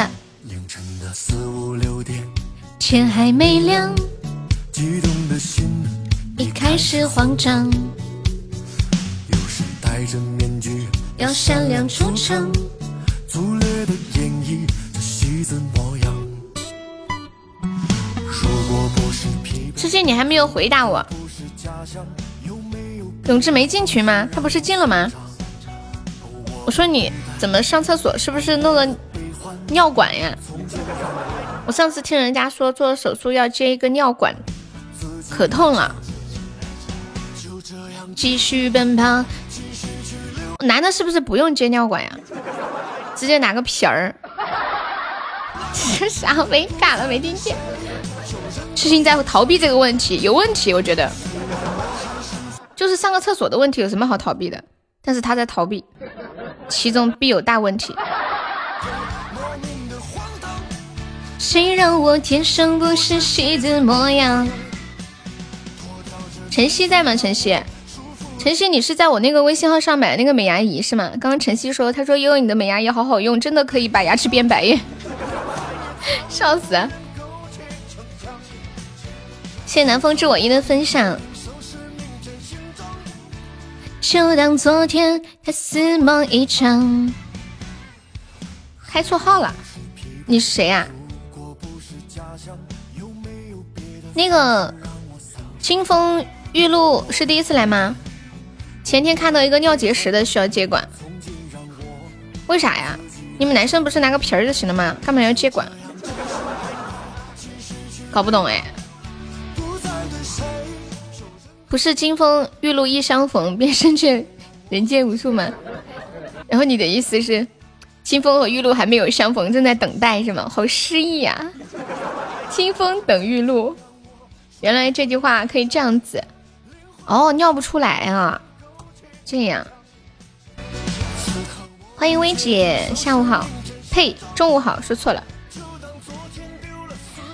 天还没亮，激动的心已开始慌张。有谁戴着面具要闪亮出场？粗略的演绎这戏子模样。如果不是疲惫，之前你还没有回答我。永志没进群吗？他不是进了吗？我说你怎么上厕所？是不是弄了尿管呀？我上次听人家说做手术要接一个尿管，可痛了。继续奔跑。男的是不是不用接尿管呀？直接拿个皮儿。这啥？没嘎了，没听见。痴心在逃避这个问题，有问题，我觉得。就是上个厕所的问题，有什么好逃避的？但是他在逃避，其中必有大问题。谁让我天生不是戏子模样？晨曦在吗？晨曦，晨曦，你是在我那个微信号上买那个美牙仪是吗？刚刚晨曦说，他说悠悠你的美牙仪好好用，真的可以把牙齿变白耶，笑死！谢谢南风知我意的分享。就当昨天还似梦一场。开错号了，你是谁呀？那个清风玉露是第一次来吗？前天看到一个尿结石的需要接管，为啥呀？你们男生不是拿个瓶儿就行了吗？干嘛要接管？搞不懂哎。不是金风玉露一相逢 便胜却人间无数吗？然后你的意思是，金风和玉露还没有相逢，正在等待是吗？好诗意呀！金风等玉露。原来这句话可以这样子哦，尿不出来啊，这样。欢迎薇姐，下午好，呸，中午好，说错了。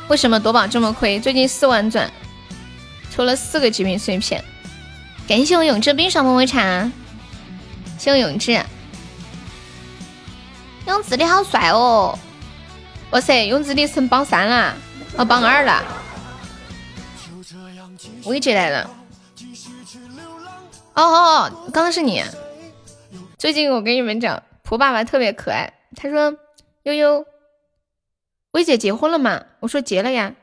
为什么夺宝这么亏？最近四万钻，抽了四个极品碎片。感谢我永志冰爽么么茶，谢我永志。永志你好帅哦！哇塞，永志你升榜三了，哦，榜二了。薇姐来了，哦哦，刚刚是你。最近我跟你们讲，蒲爸爸特别可爱。他说：“悠悠，薇姐结婚了吗？”我说：“结了呀。”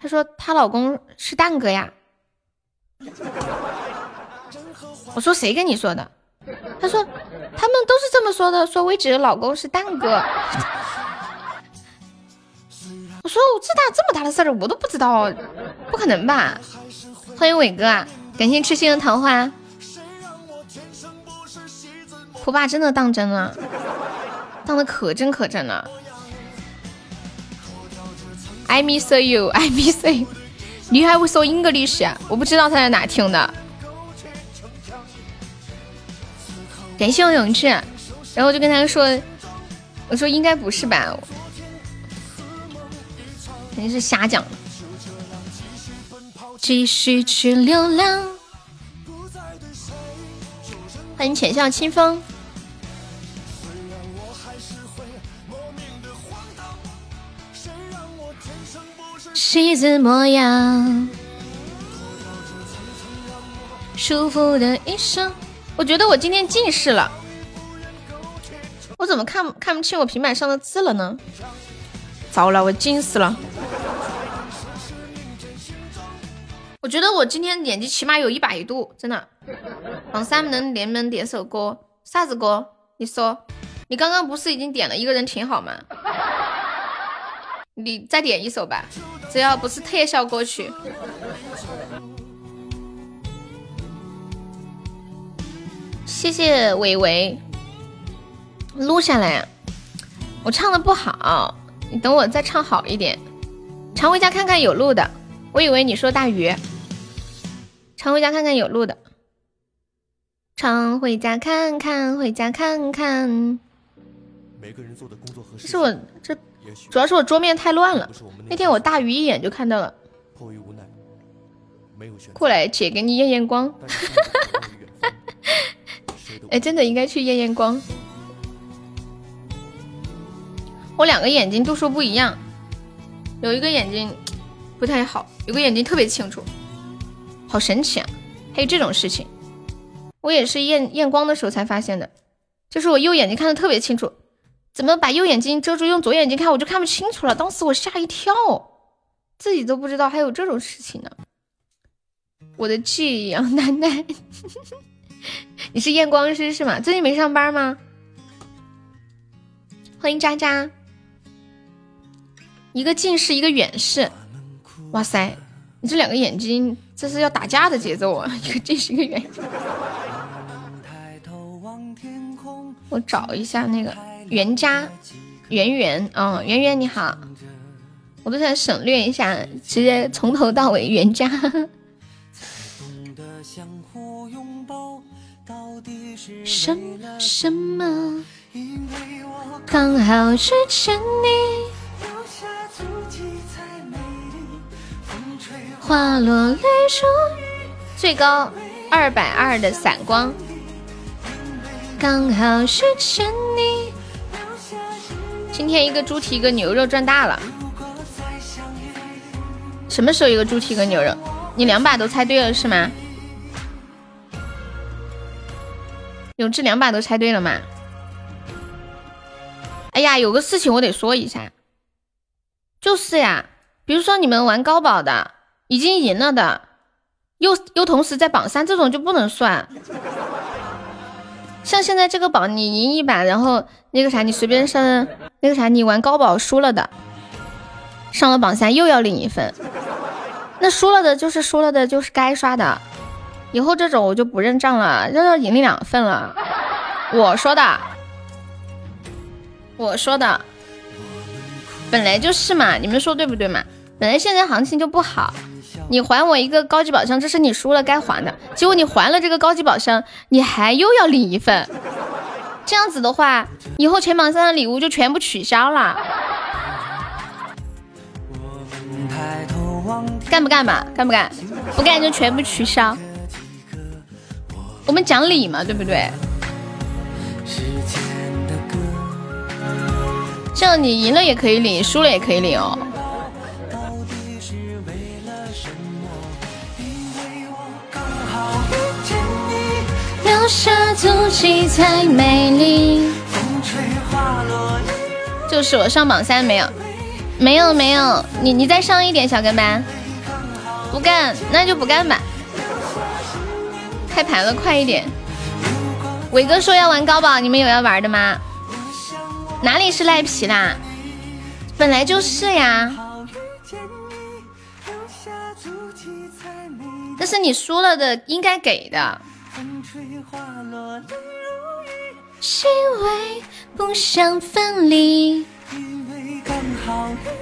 他说：“她老公是蛋哥呀。” 我说：“谁跟你说的？”他说：“他们都是这么说的，说薇姐的老公是蛋哥。”我说：“我这大这么大的事儿，我都不知道，不可能吧？”欢迎伟哥啊！感谢痴心的桃花。蒲爸真的当真了，当的可真可真了。I miss you, I miss you。你还会说 English 啊？我不知道他在哪听的。感谢我永志，然后我就跟他说：“我说应该不是吧？肯定是瞎讲。”继续去流浪。欢迎浅笑清风。妻子模样，舒服的一生。我觉得我今天近视了，我怎么看看不清我平板上的字了呢？糟了，我近视了。我觉得我今天眼睛起码有一百度，真的。榜三能连门点首歌，啥子歌？你说，你刚刚不是已经点了一个人挺好吗？你再点一首吧，只要不是特效歌曲。谢谢伟伟，录下来。我唱的不好，你等我再唱好一点。常回家看看有录的，我以为你说大鱼。常回家看看有录的，常回家看看，回家看看。是我这主要是我桌面太乱了。那天我大鱼一眼就看到了。过来，姐给你验验光。哎，真的应该去验验光。我两个眼睛度数不一样，有一个眼睛不太好，有个眼睛特别清楚。好神奇啊！还有这种事情，我也是验验光的时候才发现的。就是我右眼睛看的特别清楚，怎么把右眼睛遮住，用左眼睛看我就看不清楚了。当时我吓一跳，自己都不知道还有这种事情呢。我的记忆啊，奶奶，你是验光师是吗？最近没上班吗？欢迎渣渣，一个近视，一个远视。哇塞，你这两个眼睛。这是要打架的节奏啊！一个近视，一个远。我找一下那个袁家，圆圆，嗯，圆圆你好，我都想省略一下，直接从头到尾袁家。什什么？刚好遇见你。花落泪如最高二百二的散光，刚好遇见你。今天一个猪蹄一个牛肉赚大了。什么时候一个猪蹄一个牛肉？你两把都猜对了是吗？永志两把都猜对了吗？哎呀，有个事情我得说一下，就是呀，比如说你们玩高保的，已经赢了的，又又同时在榜三，这种就不能算。像现在这个榜，你赢一把，然后那个啥，你随便上那个啥，你玩高宝输了的，上了榜三又要领一分，那输了的就是输了的，就是该刷的。以后这种我就不认账了，要要赢两份了。我说的，我说的，本来就是嘛，你们说对不对嘛？本来现在行情就不好，你还我一个高级宝箱，这是你输了该还的。结果你还了这个高级宝箱，你还又要领一份，这样子的话，以后前榜三的礼物就全部取消了。干不干吧？干不干？不干就全部取消。我们讲理嘛，对不对？这样你赢了也可以领，输了也可以领哦。就是我上榜三没有，没有没有，你你再上一点小跟班，不干那就不干吧。开盘了，快一点！伟哥说要玩高宝，你们有要玩的吗？哪里是赖皮啦？本来就是呀。那是你输了的，应该给的。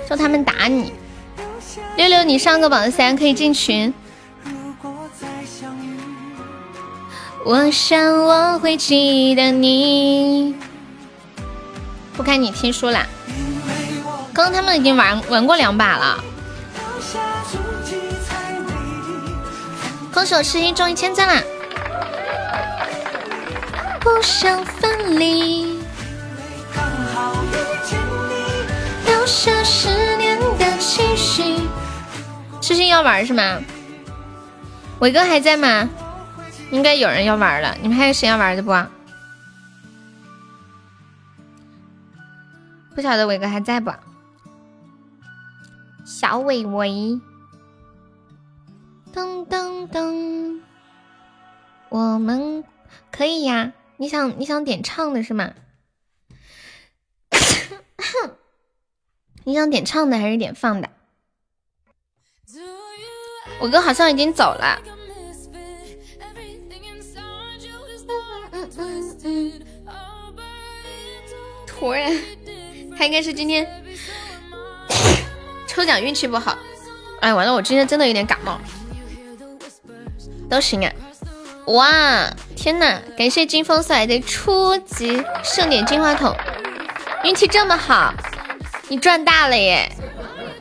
说他们打你，六六你上个榜三可以进群。我想我会记得你。不看你听书啦。刚刚他们已经玩玩过两把了。恭喜我痴心中一千赞啦！不想分离。留下十年的期许。痴心要玩是吗？伟哥还在吗？应该有人要玩了，你们还有谁要玩的不？不晓得伟哥还在不？小伟伟，噔噔噔，我们可以呀。你想你想点唱的是吗？你想点唱的还是点放的？我哥好像已经走了。突然，他应该是今天抽奖运气不好。哎，完了，我今天真的有点感冒。都行啊！哇，天哪！感谢金风送来的初级盛典金话筒，运气这么好，你赚大了耶！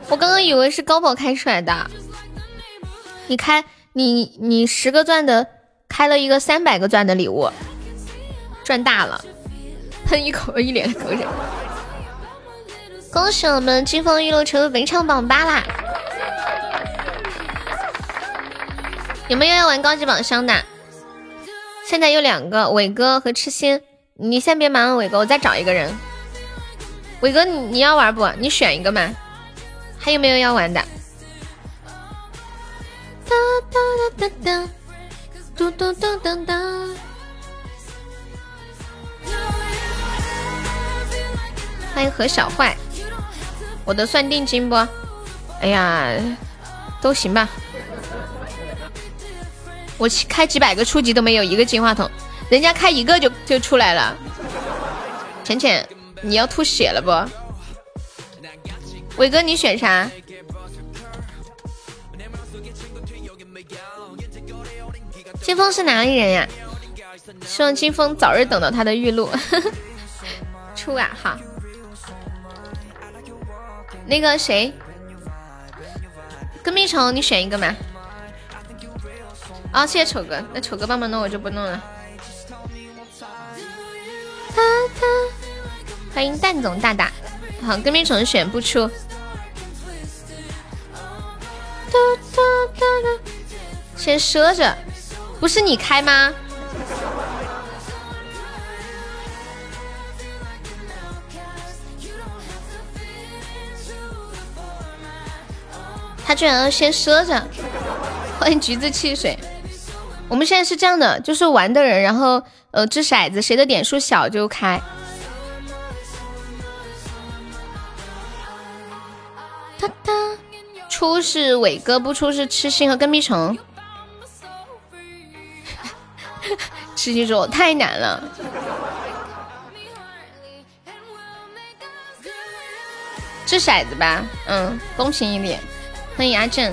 我刚刚以为是高宝开出来的，你开你你十个钻的开了一个三百个钻的礼物。赚大了，喷一口一脸口水。恭喜我们金风玉露成为本场榜八啦！有没有要玩高级宝箱的？现在有两个，伟哥和痴心。你先别忙，伟哥，我再找一个人。伟哥，你你要玩不？你选一个嘛。还有没有要玩的？哒哒哒哒哒，嘟嘟嘟嘟嘟。欢迎何小坏，我的算定金不？哎呀，都行吧。我开几百个初级都没有一个金话筒，人家开一个就就出来了。浅浅，你要吐血了不？伟哥，你选啥？金风是哪里人呀？希望金风早日等到他的玉露。出啊哈。那个谁，跟屁虫，你选一个嘛。啊，谢谢丑哥，那丑哥帮忙弄我就不弄了。欢迎蛋总大大，好，跟屁虫选不出。先赊着，不是你开吗？他居然要先赊着，欢迎橘子汽水。我们现在是这样的，就是玩的人，然后呃掷骰子，谁的点数小就开。出是伟哥，不出是痴心和跟屁虫。痴心说太难了，掷骰子吧，嗯，公平一点。欢迎阿正，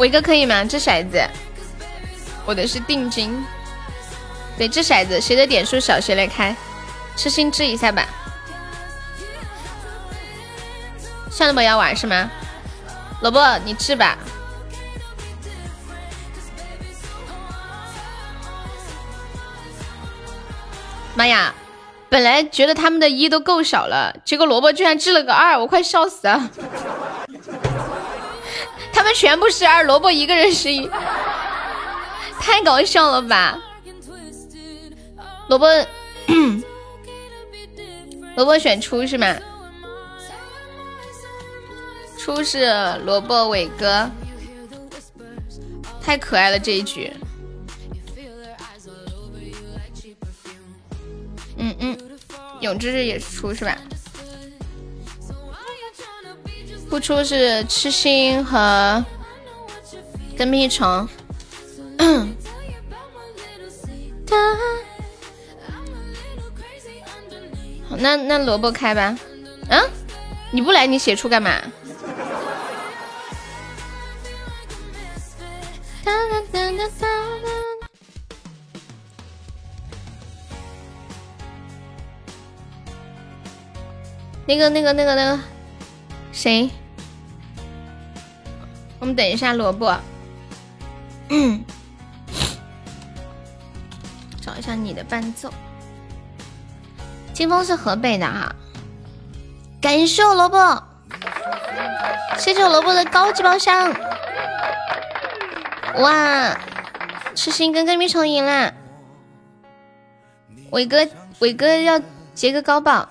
伟哥可以吗？掷骰子，我的是定金。对，掷骰子，谁的点数小谁来开。痴心掷一下吧。向东宝要玩是吗？萝卜，你掷吧。妈呀！本来觉得他们的一都够少了，结果萝卜居然掷了个二，我快笑死了。他们全部是二，萝卜一个人是一，太搞笑了吧？萝卜，萝卜选出是吗？出是萝卜伟哥，太可爱了这一局。嗯嗯，永志也是出是吧？不出是痴心和跟屁虫。那那萝卜开吧。啊，你不来你写出干嘛？那个、那个、那个、那个，谁？我们等一下，萝卜。嗯，找一下你的伴奏。清风是河北的哈，感谢我萝卜，谢谢我萝卜的高级包厢。哇，痴心跟跟咪虫赢了，伟哥，伟哥要截个高宝。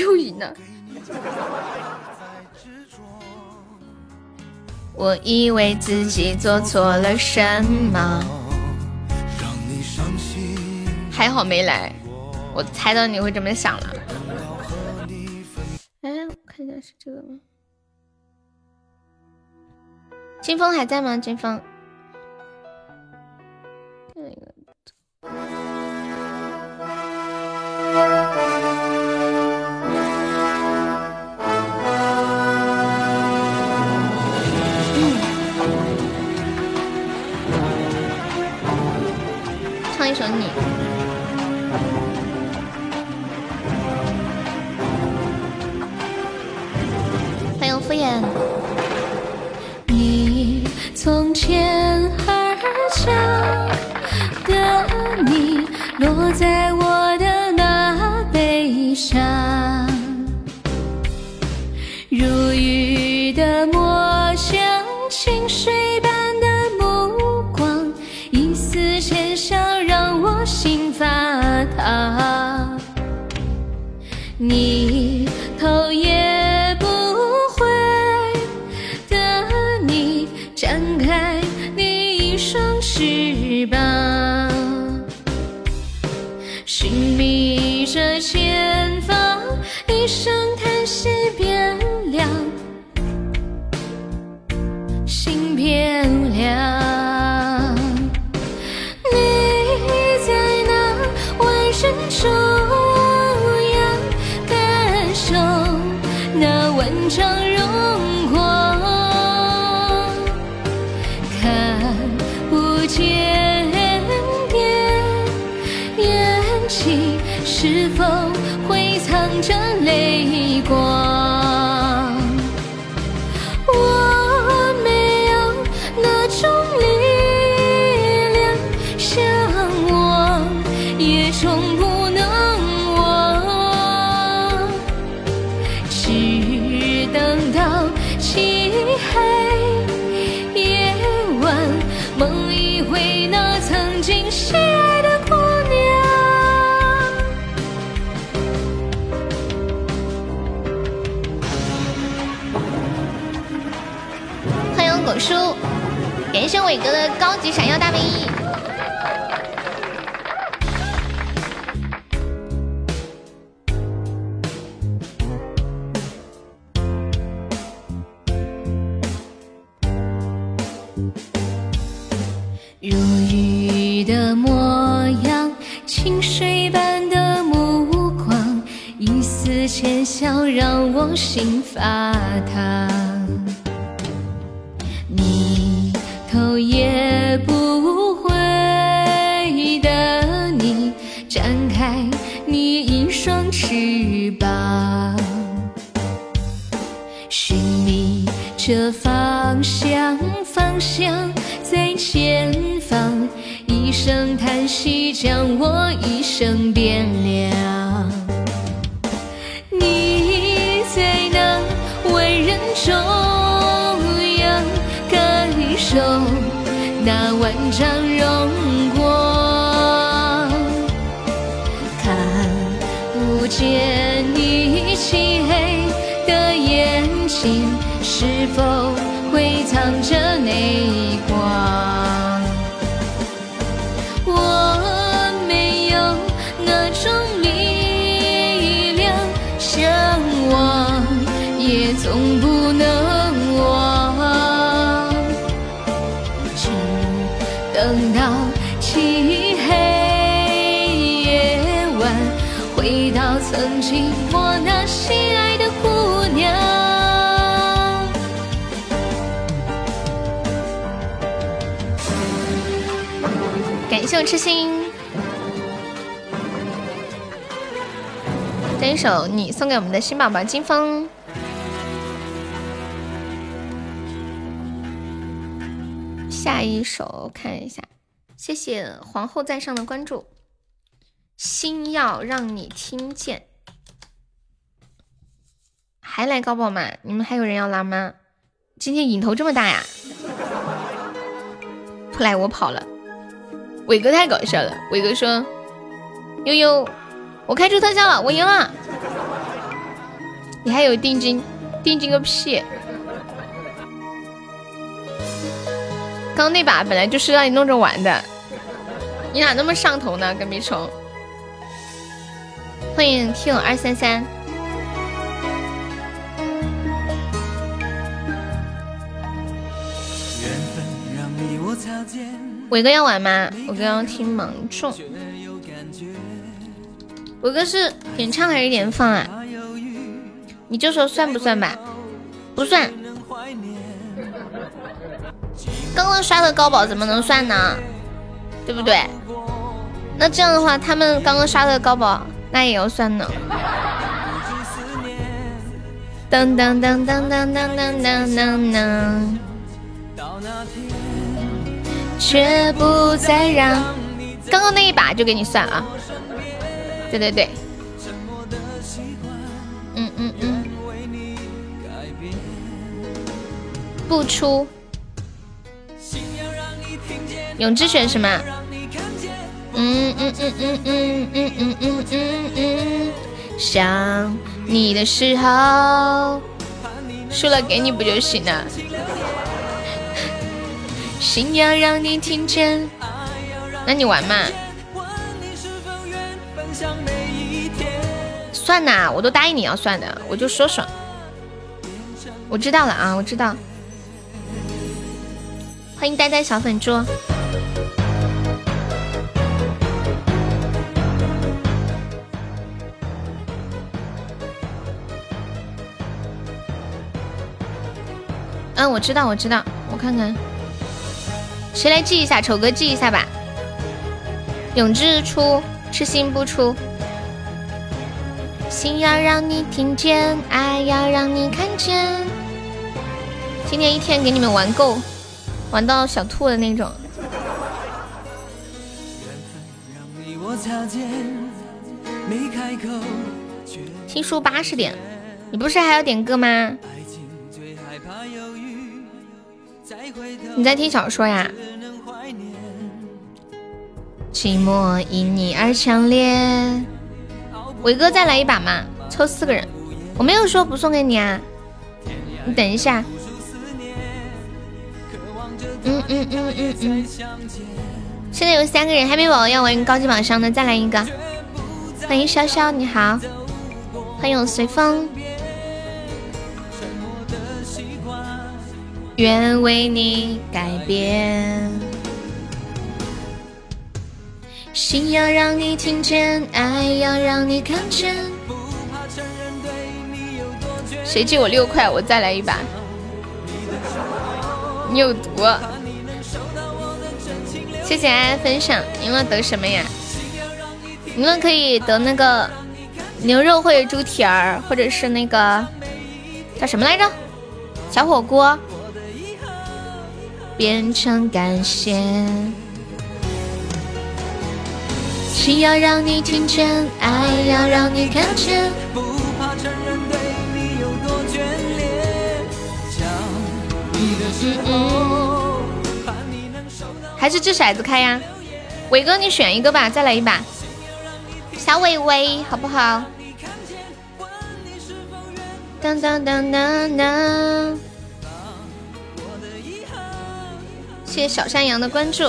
又赢了！我以为自己做错了什么，还好没来。我猜到你会这么想了。哎，我看一下是这个吗？金峰还在吗？金峰？一个。一首你，欢迎敷衍。你从天而降的你，落在我的那悲伤，你伟哥的高级闪耀大卫衣。如玉的模样，清水般的目光，一丝浅笑让我心发烫。方向在前方。一声叹息，将我一生点亮。你在那万人中央，感受那万丈荣光。看不见你漆黑的眼睛，是否着你。谢我痴心，这一首你送给我们的新宝宝金风。下一首看一下，谢谢皇后在上的关注。心要让你听见，还来高宝吗？你们还有人要拉吗？今天瘾头这么大呀！不来我跑了。伟哥太搞笑了，伟哥说：“悠悠，我开出特效了，我赢了。你还有定金，定金个屁！刚那把本来就是让你弄着玩的，你咋那么上头呢？跟屁虫！欢迎 Q 二三三。伟哥要玩吗？我哥要听芒种。伟哥是点唱还是点放啊？你就说算不算吧？不算。刚刚刷的高宝怎么能算呢？对不对？那这样的话，他们刚刚刷的高宝那也要算呢。当当当当当当当当当却不再让刚刚那一把就给你算啊！对对对，嗯嗯嗯，不出。永志选什么？嗯嗯嗯嗯嗯嗯嗯嗯嗯嗯，想你的时候，输了给你不就行了？心要让你听见，那你玩嘛？算呐，我都答应你要算的，我就说说。我知道了啊，我知道。欢迎呆呆小粉猪。嗯，我知道，我知道，我看看。谁来记一下？丑哥记一下吧。永志出，痴心不出。心要让你听见，爱要让你看见。今天一天给你们玩够，玩到小吐的那种。听书八十点，你不是还要点歌吗？你在听小说呀？寂寞因你而强烈。伟哥再来一把嘛，抽四个人。我没有说不送给你啊，你等一下。嗯嗯嗯嗯嗯。现在有三个人，还没宝宝要玩高级宝箱的，再来一个。欢迎潇潇，你好。欢迎随风。愿为你改变，心要让你听见，爱要让你看见。谁借我六块，我再来一把。你有毒！谢谢爱分享，赢了得什么呀？赢了可以得那个牛肉或者猪蹄儿，或者是那个叫什么来着？小火锅。变成感谢，心要让你听见，爱要让你看见。还是掷骰子开呀，伟哥你选一个吧，再来一把。小伟伟，好不好？当当当当当。谢谢小山羊的关注。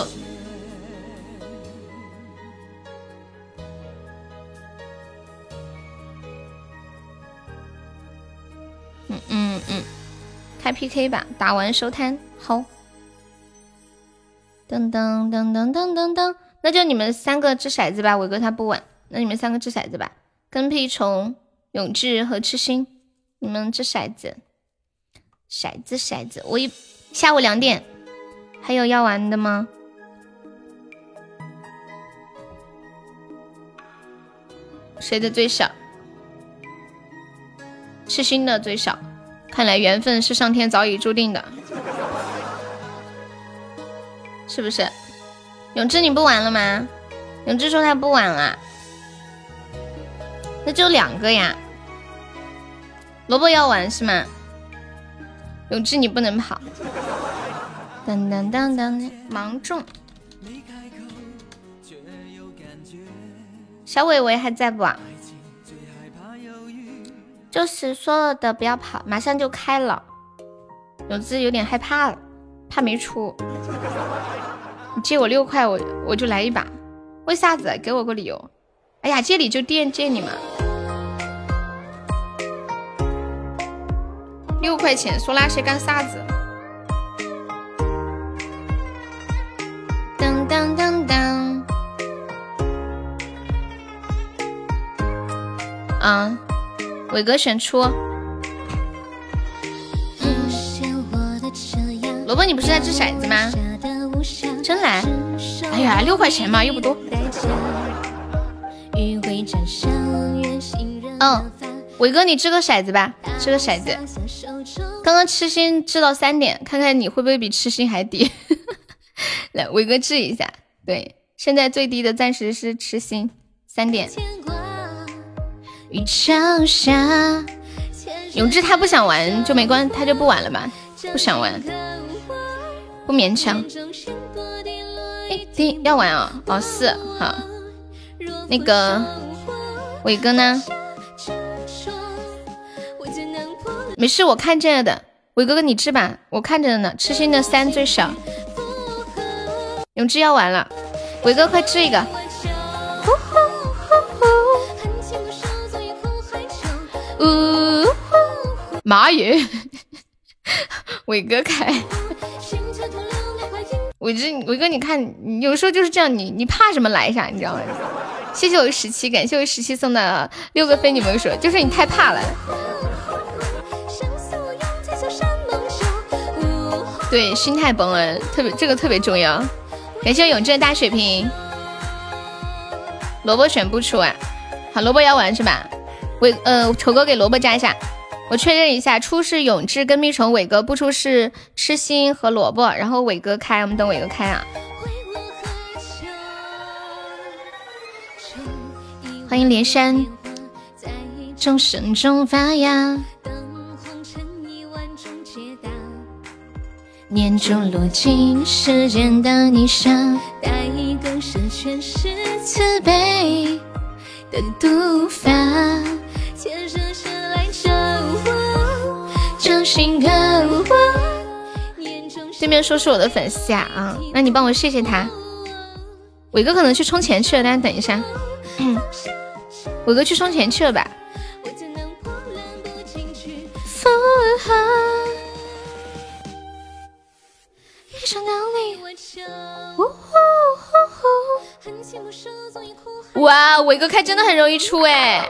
嗯嗯嗯，开 PK 吧，打完收摊。好。噔噔噔噔噔噔噔，那就你们三个掷骰子吧。伟哥他不稳，那你们三个掷骰子吧。跟屁虫、永志和痴心，你们掷骰子。骰子骰子，我一下午两点。还有要玩的吗？谁的最少？痴心的最少。看来缘分是上天早已注定的，是不是？永志你不玩了吗？永志说他不玩了，那就两个呀。萝卜要玩是吗？永志你不能跑。噔噔噔噔，芒种。小伟伟还在不？就是说了的，不要跑，马上就开了。有志有点害怕了，怕没出。你借我六块，我我就来一把。为啥子？给我个理由。哎呀，借你就垫借你嘛。六块钱，说那些干啥子？当当当！啊，伟哥选出。萝卜，你不是在掷骰子吗？真来！哎呀，六块钱嘛，又不多。嗯，伟哥，你掷个骰子吧，掷个骰子。刚刚痴心掷到三点，看看你会不会比痴心还低。来，伟哥治一下。对，现在最低的暂时是痴心三点。永志他不想玩就没关，他就不玩了吧？不想玩，不勉强。哎，第要玩哦，哦是好。那个伟哥呢？没事，我看见了的。伟哥哥你治吧，我看着呢。痴心的三最少。永志要完了，伟哥快吃一个！妈耶！伟哥开，伟志，伟哥你看，有时候就是这样，你你怕什么来啥，你知道吗？谢谢我十七，感谢我十七送的六个非你莫属，就是你太怕了。对，心态崩了，特别这个特别重要。感谢永志的大水瓶，萝卜选不出啊，好，萝卜要玩是吧？伟呃，丑哥给萝卜加一下，我确认一下，出是永志跟蜜虫，伟哥不出是痴心和萝卜，然后伟哥开，我们等伟哥开啊。欢迎连山，众生中发芽。念珠落进时间的泥沙，带更深全是慈悲的毒发。前世是来找我，掌心渴望。对面说是我的粉丝呀啊，那你帮我谢谢他。伟哥可能去充钱去了，大家等一下。伟哥去充钱去了吧？哇，伟哥开真的很容易出哎，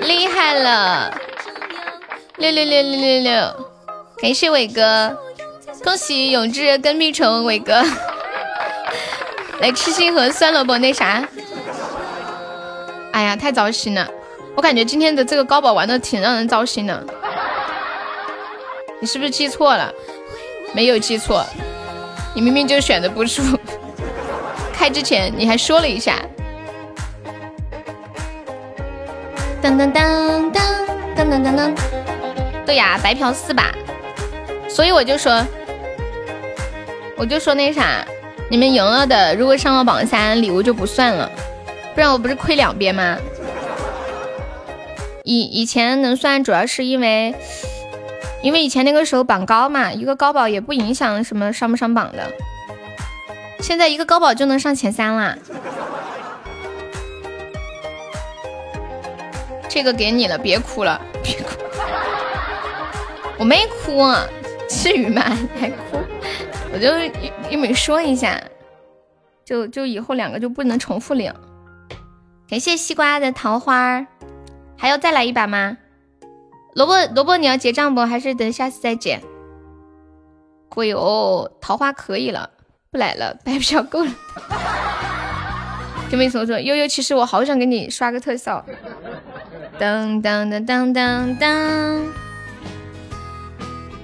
厉害了！六六六六六六，感谢伟哥，恭喜永志跟蜜虫伟哥 来吃心和酸萝卜那啥。哎呀，太糟心了！我感觉今天的这个高宝玩的挺让人糟心的。你是不是记错了？没有记错，你明明就选的不出。开之前你还说了一下。当当当当当当当当。对呀，白嫖四把。所以我就说，我就说那啥，你们赢了的，如果上了榜三，礼物就不算了。不然我不是亏两边吗？以以前能算，主要是因为。因为以前那个时候榜高嘛，一个高保也不影响什么上不上榜的。现在一个高保就能上前三啦。这个给你了，别哭了，别哭。我没哭，至于吗？还哭？我就又没说一下，就就以后两个就不能重复领。感谢西瓜的桃花，还要再来一把吗？萝卜萝卜，你要结账不？还是等下次再结？鬼哦，桃花可以了，不来了，白嫖够了。就没说说悠悠，其实我好想给你刷个特效。当当当当当当，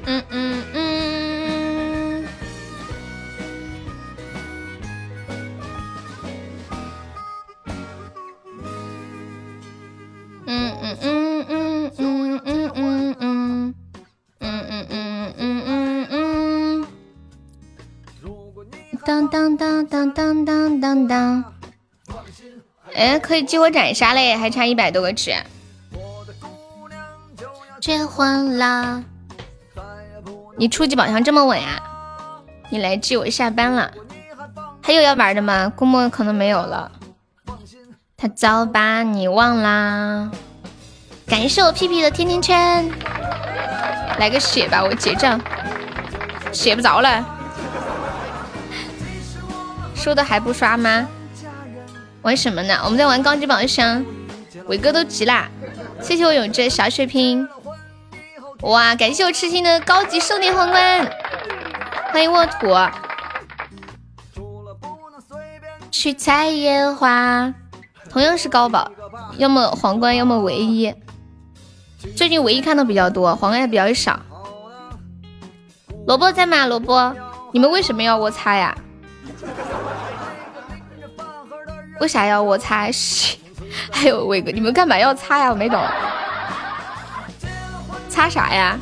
嗯嗯嗯。当当当当当当当当！哎，可以激活斩杀嘞，还差一百多个值。结婚啦！你初级宝箱这么稳呀？你来记我下班了。还有要玩的吗？估摸可能没有了。他早把你忘啦！感谢我屁屁的甜甜圈。来个血吧，我结账。血不着了。说的还不刷吗？玩什么呢？我们在玩高级宝箱，伟哥都急啦！谢谢我永志小血瓶，哇！感谢我痴心的高级狩猎皇冠，欢迎沃土，去采野花，同样是高宝，要么皇冠，要么唯一。最近唯一看的比较多，皇冠也比较少。萝卜在吗？萝卜，你们为什么要我擦呀？为啥要我擦？还有伟哥，你们干嘛要擦呀？我没懂，擦啥呀？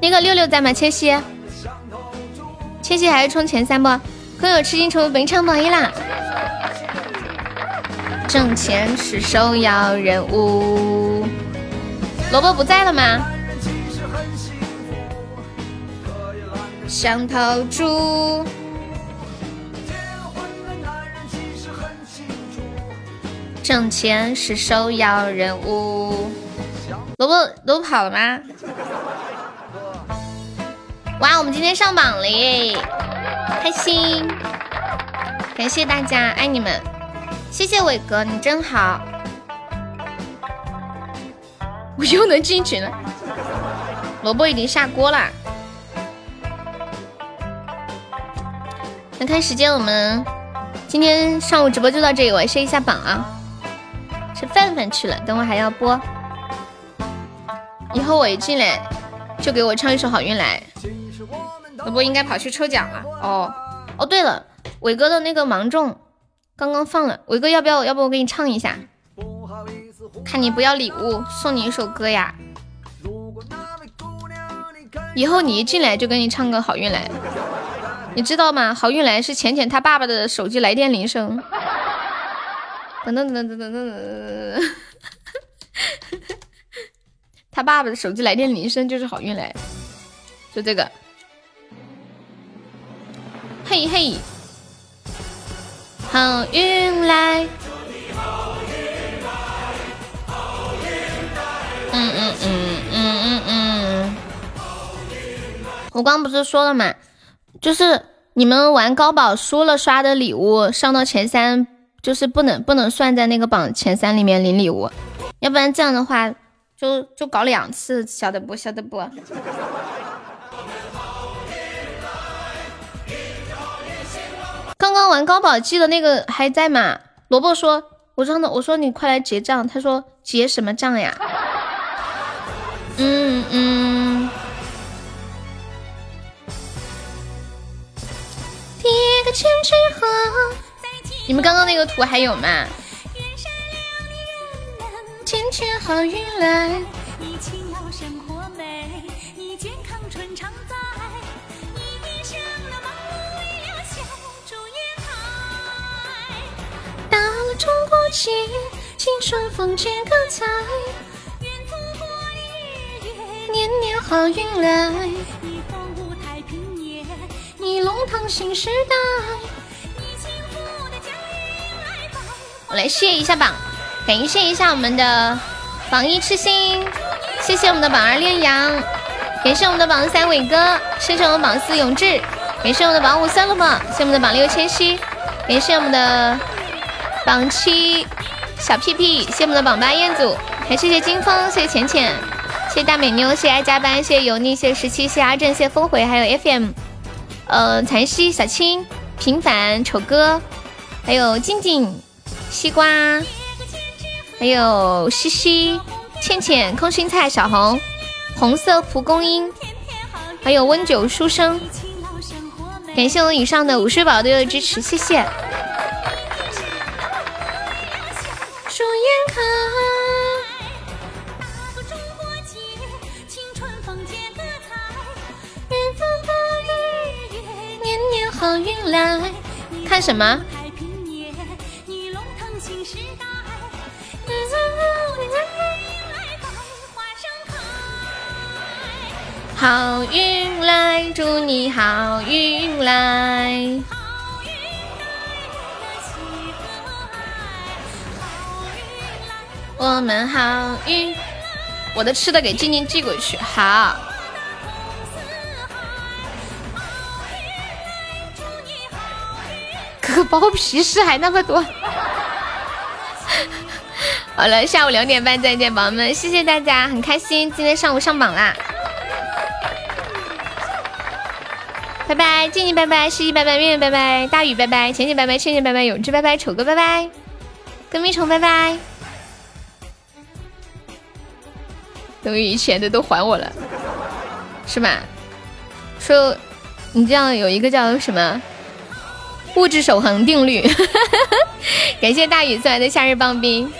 那个六六在吗？千玺，千玺还是冲前三不？可有吃惊成为本场榜一啦！挣钱是首要任务。萝卜不在了吗？像头猪。挣钱是首要任务。萝卜萝卜跑了吗？哇，我们今天上榜了耶，开心！感谢大家，爱你们！谢谢伟哥，你真好。我又能进群了。萝卜已经下锅了。那看时间，我们今天上午直播就到这里，我先一下榜啊。范范去了，等会还要播。以后我一进来就给我唱一首《好运来》，我不应该跑去抽奖了。哦哦，对了，伟哥的那个芒种刚刚放了，伟哥要不要？要不我给你唱一下？看你不要礼物，送你一首歌呀。以后你一进来就给你唱个《好运来》，你知道吗？《好运来》是浅浅他爸爸的手机来电铃声。噔噔噔噔噔噔噔噔。他爸爸的手机来电铃声就是好运来，就这个。嘿嘿，好运来。嗯嗯嗯嗯嗯嗯。我刚不是说了嘛，就是你们玩高宝输了刷的礼物上到前三，就是不能不能算在那个榜前三里面领礼物，要不然这样的话。就就搞两次，晓得不？晓得不？刚刚玩高宝记的那个还在吗？萝卜说：“我让他，我说你快来结账。”他说：“结什么账呀？”嗯嗯。第一个千纸鹤，你们刚刚那个图还有吗？天天好运来，你勤劳生活美，你健康春常在，你一生的忙碌为了小祝愿开。到了中国节，庆春风节歌彩，愿祖国日月年年好运来，你风舞太平年，你龙腾新时代，我来谢一下榜。感谢一下我们的榜。一痴心，谢谢我们的榜二烈阳，感谢我们的榜三伟哥，谢谢我们榜四永志，感谢我们的榜五算了吧，谢我们的榜六千玺，感谢我们的榜七小屁屁，谢我们的榜八彦祖，还谢谢金风，谢谢浅浅，谢谢大美妞，谢谢爱加班，谢谢油腻，谢十七，谢阿正，谢谢风回，还有 FM，呃残曦小青平凡丑哥，还有静静。西瓜。还有西西、倩倩、空心菜、小红、红色蒲公英，还有温酒书生，感谢我以上的午睡宝队的支持，谢谢。祝愿开，中国春风彩，年年好运来。看什么？好运来，祝你好运来。我们好运，我的吃的给静静寄过去。好。哥哥包皮事还那么多。好了，下午两点半再见，宝宝们，谢谢大家，很开心今天上午上榜啦。拜拜，静静拜拜，诗诗拜拜，月月拜拜，大雨拜拜，浅浅拜拜，倩倩拜拜，永志拜拜，丑哥拜拜，跟屁虫拜拜。等于以前的都还我了，是吧？说你这样有一个叫什么物质守恒定律。感谢大雨送来的夏日棒冰，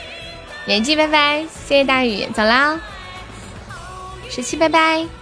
演技拜拜，谢谢大雨，走啦。十七拜拜。